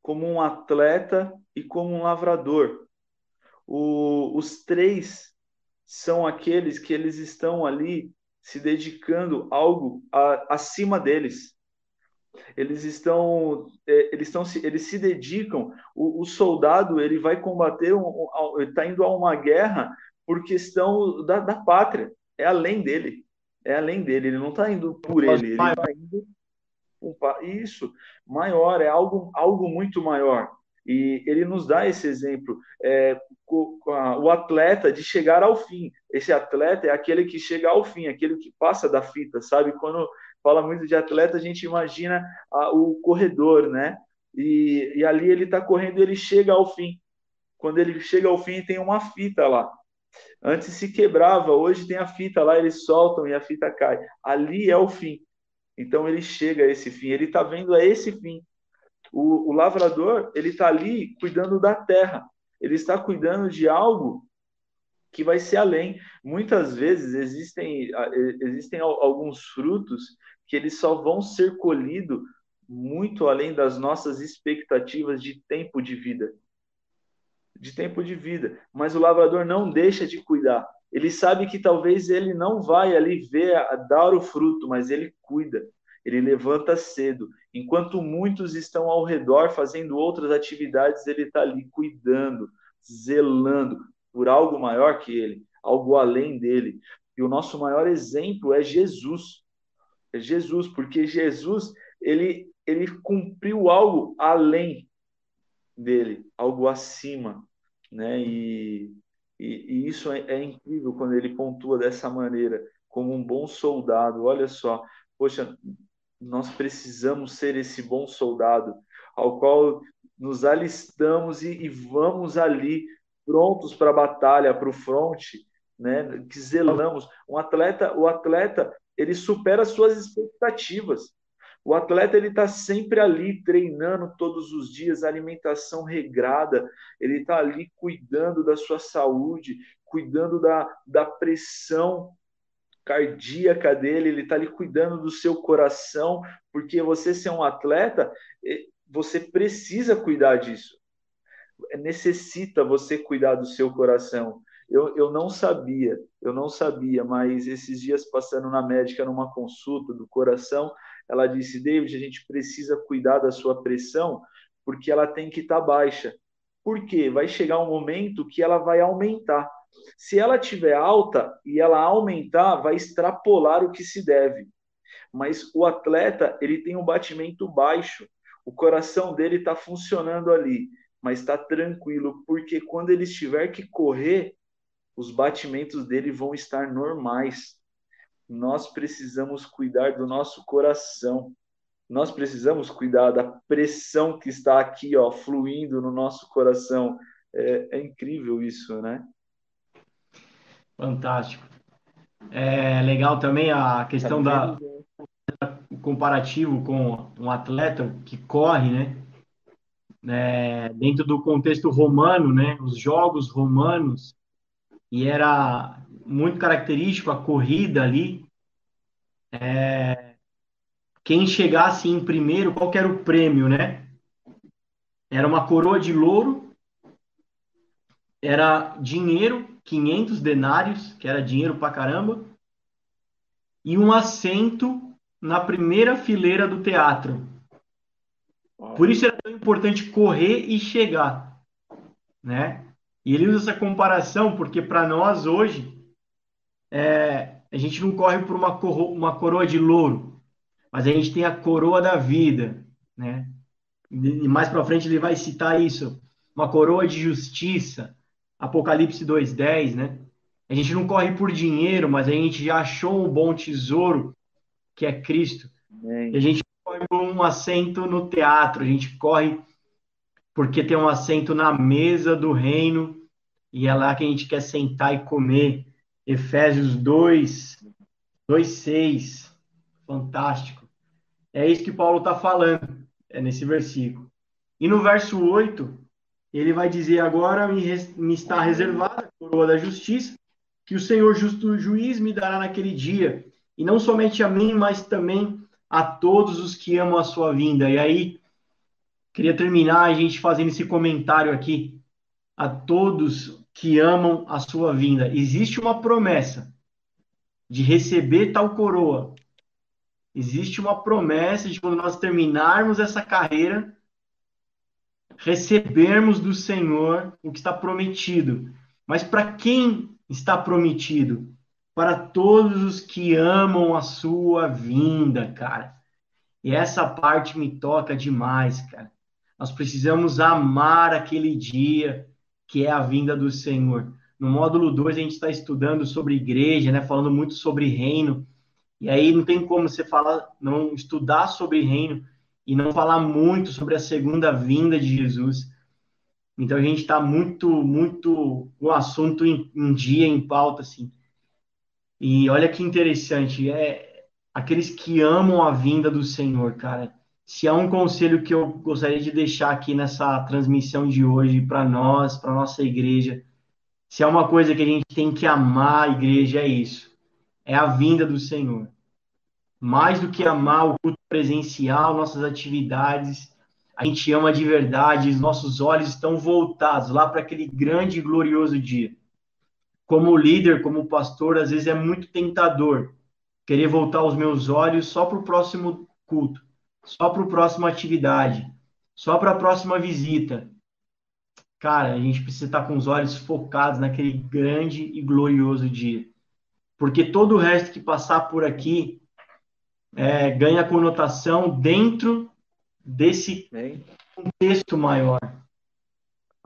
como um atleta e como um lavrador. O, os três são aqueles que eles estão ali se dedicando algo a, acima deles eles estão é, eles estão eles se dedicam o, o soldado ele vai combater um, está indo a uma guerra por questão da, da pátria. É além dele. É além dele. Ele não está indo por ele. Ele está indo um, isso maior é algo algo muito maior. E ele nos dá esse exemplo é, o atleta de chegar ao fim. Esse atleta é aquele que chega ao fim aquele que passa da fita sabe? Quando fala muito de atleta, a gente imagina a, o corredor, né? E, e ali ele está correndo ele chega ao fim. Quando ele chega ao fim, tem uma fita lá. Antes se quebrava, hoje tem a fita lá, eles soltam e a fita cai. Ali é o fim. Então ele chega a esse fim, ele está vendo a esse fim. O, o lavrador, ele está ali cuidando da terra, ele está cuidando de algo que vai ser além. Muitas vezes existem, existem alguns frutos que eles só vão ser colhidos muito além das nossas expectativas de tempo de vida. De tempo de vida. Mas o lavrador não deixa de cuidar. Ele sabe que talvez ele não vai ali ver, dar o fruto, mas ele cuida. Ele levanta cedo. Enquanto muitos estão ao redor fazendo outras atividades, ele está ali cuidando, zelando, por algo maior que ele, algo além dele. E o nosso maior exemplo é Jesus. Jesus, porque Jesus, ele, ele cumpriu algo além dele, algo acima, né? E, e, e isso é, é incrível quando ele pontua dessa maneira, como um bom soldado. Olha só, poxa, nós precisamos ser esse bom soldado ao qual nos alistamos e, e vamos ali prontos para a batalha, para o fronte, né? Que zelamos. Um atleta, o atleta, ele supera suas expectativas. O atleta ele está sempre ali treinando todos os dias, alimentação regrada, ele está ali cuidando da sua saúde, cuidando da, da pressão cardíaca dele, ele está ali cuidando do seu coração, porque você ser um atleta, eh, você precisa cuidar disso necessita você cuidar do seu coração. Eu, eu não sabia, eu não sabia, mas esses dias passando na médica numa consulta do coração, ela disse: David, a gente precisa cuidar da sua pressão porque ela tem que estar tá baixa. Por quê? Vai chegar um momento que ela vai aumentar. Se ela tiver alta e ela aumentar, vai extrapolar o que se deve. Mas o atleta, ele tem um batimento baixo. O coração dele está funcionando ali mas está tranquilo, porque quando ele estiver que correr, os batimentos dele vão estar normais. Nós precisamos cuidar do nosso coração. Nós precisamos cuidar da pressão que está aqui, ó, fluindo no nosso coração. É, é incrível isso, né? Fantástico. É legal também a questão da comparativo com um atleta que corre, né? né, dentro do contexto romano, né, os jogos romanos, e era muito característico a corrida ali. É, quem chegasse em primeiro, qual era o prêmio, né? Era uma coroa de louro, era dinheiro, 500 denários, que era dinheiro pra caramba, e um assento na primeira fileira do teatro. Por isso era tão importante correr e chegar, né? E ele usa essa comparação porque para nós hoje é, a gente não corre por uma, coro uma coroa de louro, mas a gente tem a coroa da vida, né? E mais para frente ele vai citar isso, uma coroa de justiça, Apocalipse 2:10, né? A gente não corre por dinheiro, mas a gente já achou um bom tesouro que é Cristo. E a gente corre por um assento no teatro, a gente corre porque tem um assento na mesa do reino e é lá que a gente quer sentar e comer. Efésios 2, 2, 6. Fantástico. É isso que Paulo está falando, é nesse versículo. E no verso 8, ele vai dizer: Agora me, me está reservada a coroa da justiça, que o Senhor justo juiz me dará naquele dia, e não somente a mim, mas também a todos os que amam a sua vinda. E aí, queria terminar a gente fazendo esse comentário aqui. A todos que amam a sua vinda. Existe uma promessa de receber tal coroa. Existe uma promessa de quando nós terminarmos essa carreira, recebermos do Senhor o que está prometido. Mas para quem está prometido? para todos os que amam a sua vinda, cara. E essa parte me toca demais, cara. Nós precisamos amar aquele dia que é a vinda do Senhor. No módulo 2 a gente está estudando sobre igreja, né, falando muito sobre reino. E aí não tem como você falar, não estudar sobre reino e não falar muito sobre a segunda vinda de Jesus. Então a gente está muito, muito o assunto em, em dia, em pauta, assim. E olha que interessante, é aqueles que amam a vinda do Senhor, cara. Se há um conselho que eu gostaria de deixar aqui nessa transmissão de hoje para nós, para nossa igreja, se há uma coisa que a gente tem que amar a igreja é isso, é a vinda do Senhor. Mais do que amar o culto presencial, nossas atividades, a gente ama de verdade, os nossos olhos estão voltados lá para aquele grande e glorioso dia. Como líder, como pastor, às vezes é muito tentador querer voltar os meus olhos só para o próximo culto, só para a próxima atividade, só para a próxima visita. Cara, a gente precisa estar com os olhos focados naquele grande e glorioso dia. Porque todo o resto que passar por aqui é, ganha conotação dentro desse Bem, contexto maior.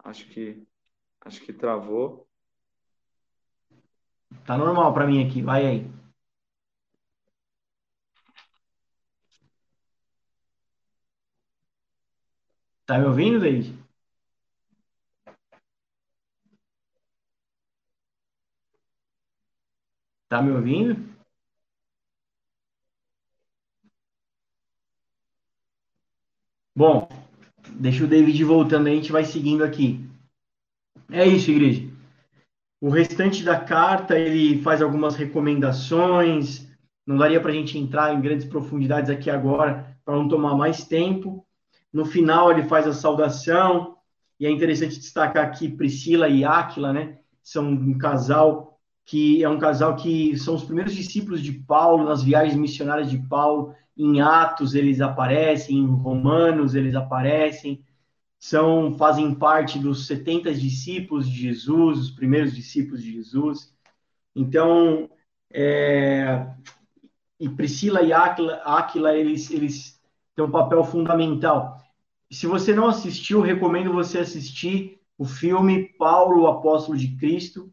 Acho que acho que travou. Tá normal para mim aqui, vai aí. Tá me ouvindo, David? Tá me ouvindo? Bom, deixa o David voltando a gente vai seguindo aqui. É isso, igreja. O restante da carta ele faz algumas recomendações. Não daria para a gente entrar em grandes profundidades aqui agora para não tomar mais tempo. No final ele faz a saudação e é interessante destacar aqui Priscila e Áquila, né? São um casal que é um casal que são os primeiros discípulos de Paulo nas viagens missionárias de Paulo. Em Atos eles aparecem, em Romanos eles aparecem são fazem parte dos 70 discípulos de Jesus, os primeiros discípulos de Jesus. Então, é, e Priscila e Aquila, eles, eles têm um papel fundamental. Se você não assistiu, recomendo você assistir o filme Paulo, o Apóstolo de Cristo,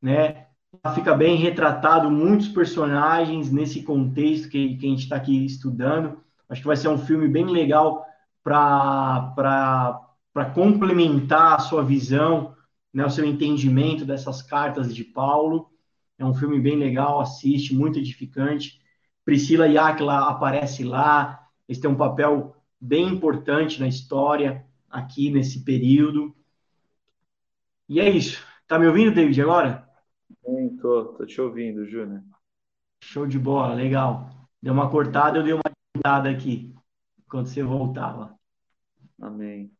né? Fica bem retratado muitos personagens nesse contexto que, que a gente está aqui estudando. Acho que vai ser um filme bem legal para complementar a sua visão, né, o seu entendimento dessas cartas de Paulo. É um filme bem legal, assiste, muito edificante. Priscila Aquila aparece lá, eles têm um papel bem importante na história. aqui nesse período. E é isso. Tá me ouvindo, David, agora? Sim, tô, tô te ouvindo, Júnior. Show de bola, legal. Deu uma cortada, eu dei uma cortada aqui, quando você voltava. Amém.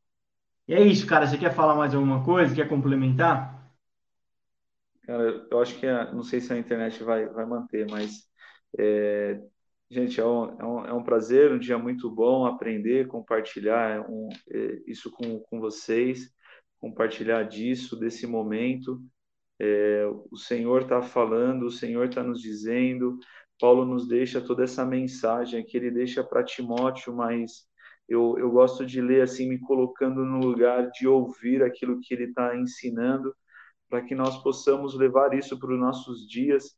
E é isso, cara. Você quer falar mais alguma coisa? Quer complementar? Cara, eu acho que, a, não sei se a internet vai, vai manter, mas, é, gente, é um, é, um, é um prazer, um dia muito bom aprender, compartilhar um, é, isso com, com vocês, compartilhar disso, desse momento. É, o Senhor está falando, o Senhor está nos dizendo, Paulo nos deixa toda essa mensagem que ele deixa para Timóteo, mas eu, eu gosto de ler assim, me colocando no lugar de ouvir aquilo que ele está ensinando, para que nós possamos levar isso para os nossos dias.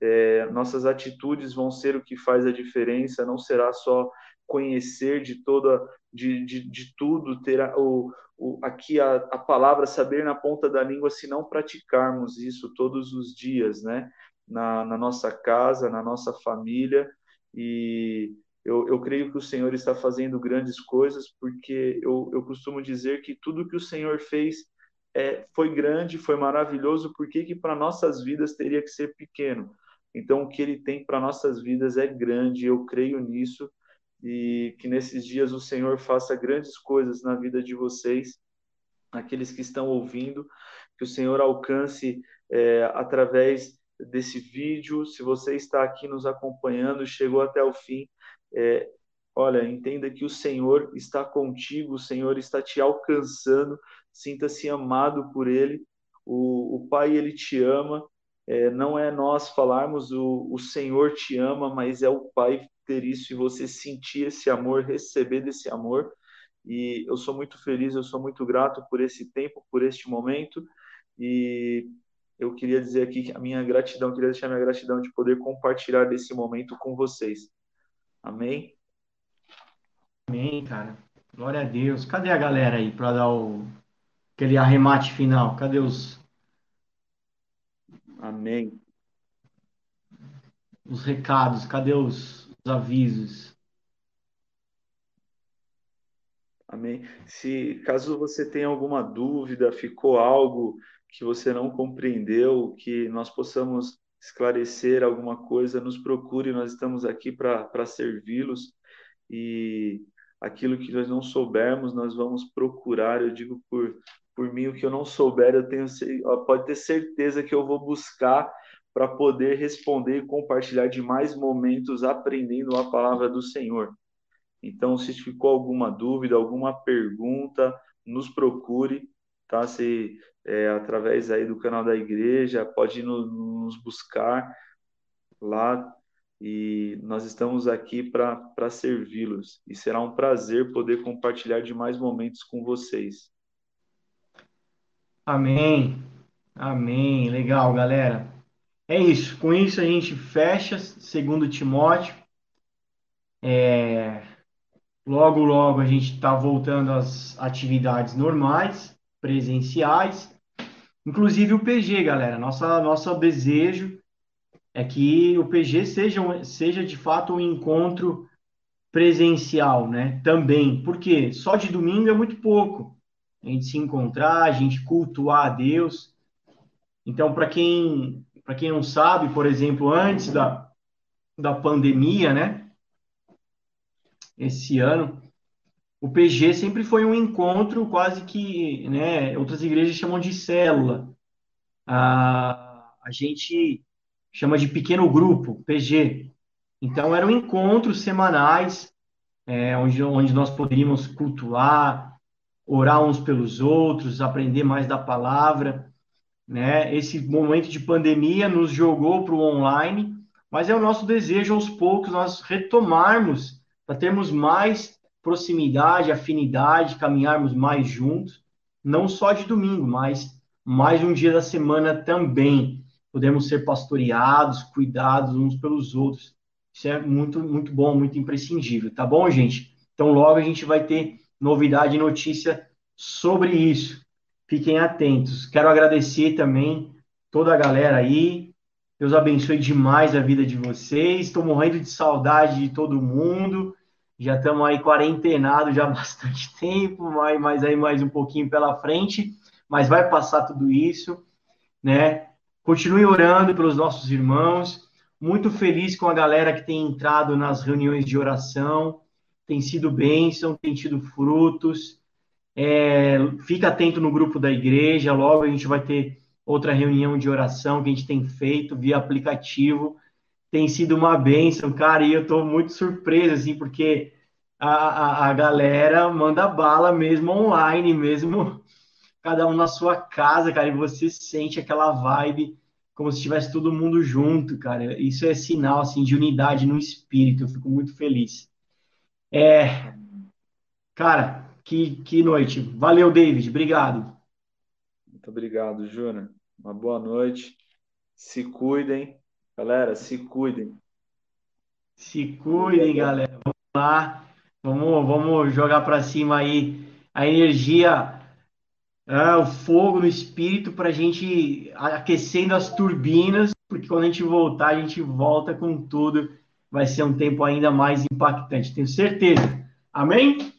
É, nossas atitudes vão ser o que faz a diferença, não será só conhecer de toda, de, de, de tudo, ter a, o, o, aqui a, a palavra saber na ponta da língua, se não praticarmos isso todos os dias, né? Na, na nossa casa, na nossa família, e eu, eu creio que o Senhor está fazendo grandes coisas, porque eu, eu costumo dizer que tudo que o Senhor fez é, foi grande, foi maravilhoso, por que para nossas vidas teria que ser pequeno? Então, o que ele tem para nossas vidas é grande, eu creio nisso, e que nesses dias o Senhor faça grandes coisas na vida de vocês, aqueles que estão ouvindo, que o Senhor alcance é, através desse vídeo. Se você está aqui nos acompanhando, chegou até o fim, é, olha, entenda que o Senhor está contigo, o Senhor está te alcançando, sinta-se amado por Ele. O, o Pai, Ele te ama, é, não é nós falarmos o, o Senhor te ama, mas é o Pai ter isso e você sentir esse amor, receber desse amor. E eu sou muito feliz, eu sou muito grato por esse tempo, por este momento. E eu queria dizer aqui a minha gratidão, queria deixar minha gratidão de poder compartilhar desse momento com vocês. Amém? Amém, cara. Glória a Deus. Cadê a galera aí para dar o aquele arremate final? Cadê os Amém. Os recados, cadê os, os avisos? Amém. Se caso você tenha alguma dúvida, ficou algo que você não compreendeu, que nós possamos esclarecer alguma coisa, nos procure, nós estamos aqui para servi-los e aquilo que nós não soubermos, nós vamos procurar. Eu digo por, por mim, o que eu não souber, eu tenho pode ter certeza que eu vou buscar para poder responder e compartilhar de mais momentos aprendendo a palavra do Senhor. Então, se ficou alguma dúvida, alguma pergunta, nos procure, tá? Se é, através aí do canal da igreja, pode no, nos buscar lá e nós estamos aqui para servi-los. E será um prazer poder compartilhar de mais momentos com vocês. Amém. Amém. Legal, galera. É isso. Com isso a gente fecha segundo Timóteo. É... Logo, logo a gente está voltando às atividades normais, presenciais. Inclusive o PG, galera. Nossa, nosso desejo é que o PG seja, seja de fato um encontro presencial, né? Também. Porque só de domingo é muito pouco. A gente se encontrar, a gente cultuar a Deus. Então, para quem, para quem não sabe, por exemplo, antes da, da pandemia, né? Esse ano, o PG sempre foi um encontro quase que, né, outras igrejas chamam de célula. A, a gente chama de pequeno grupo, PG. Então, eram encontros semanais, é, onde, onde nós poderíamos cultuar, orar uns pelos outros, aprender mais da palavra. Né? Esse momento de pandemia nos jogou para o online, mas é o nosso desejo aos poucos nós retomarmos, para termos mais proximidade, afinidade, caminharmos mais juntos, não só de domingo, mas mais um dia da semana também. Podemos ser pastoreados, cuidados uns pelos outros. Isso é muito, muito bom, muito imprescindível, tá bom, gente? Então, logo a gente vai ter novidade e notícia sobre isso. Fiquem atentos. Quero agradecer também toda a galera aí. Deus abençoe demais a vida de vocês. Estou morrendo de saudade de todo mundo. Já estamos aí quarentenados já há bastante tempo, mas, mas aí mais um pouquinho pela frente, mas vai passar tudo isso, né? Continue orando pelos nossos irmãos. Muito feliz com a galera que tem entrado nas reuniões de oração, tem sido bênção, tem tido frutos. É, fica atento no grupo da igreja, logo a gente vai ter outra reunião de oração que a gente tem feito via aplicativo. Tem sido uma bênção, cara, e eu estou muito surpreso, assim, porque a, a, a galera manda bala mesmo online, mesmo cada um na sua casa, cara, e você sente aquela vibe como se estivesse todo mundo junto, cara. Isso é sinal, assim, de unidade no espírito, eu fico muito feliz. É, cara, que, que noite. Valeu, David. Obrigado. Muito obrigado, Júnior. Uma boa noite. Se cuidem. Galera, se cuidem. Se cuidem, galera. Vamos lá. Vamos, vamos jogar para cima aí a energia, é, o fogo no espírito para a gente aquecendo as turbinas, porque quando a gente voltar, a gente volta com tudo. Vai ser um tempo ainda mais impactante, tenho certeza. Amém?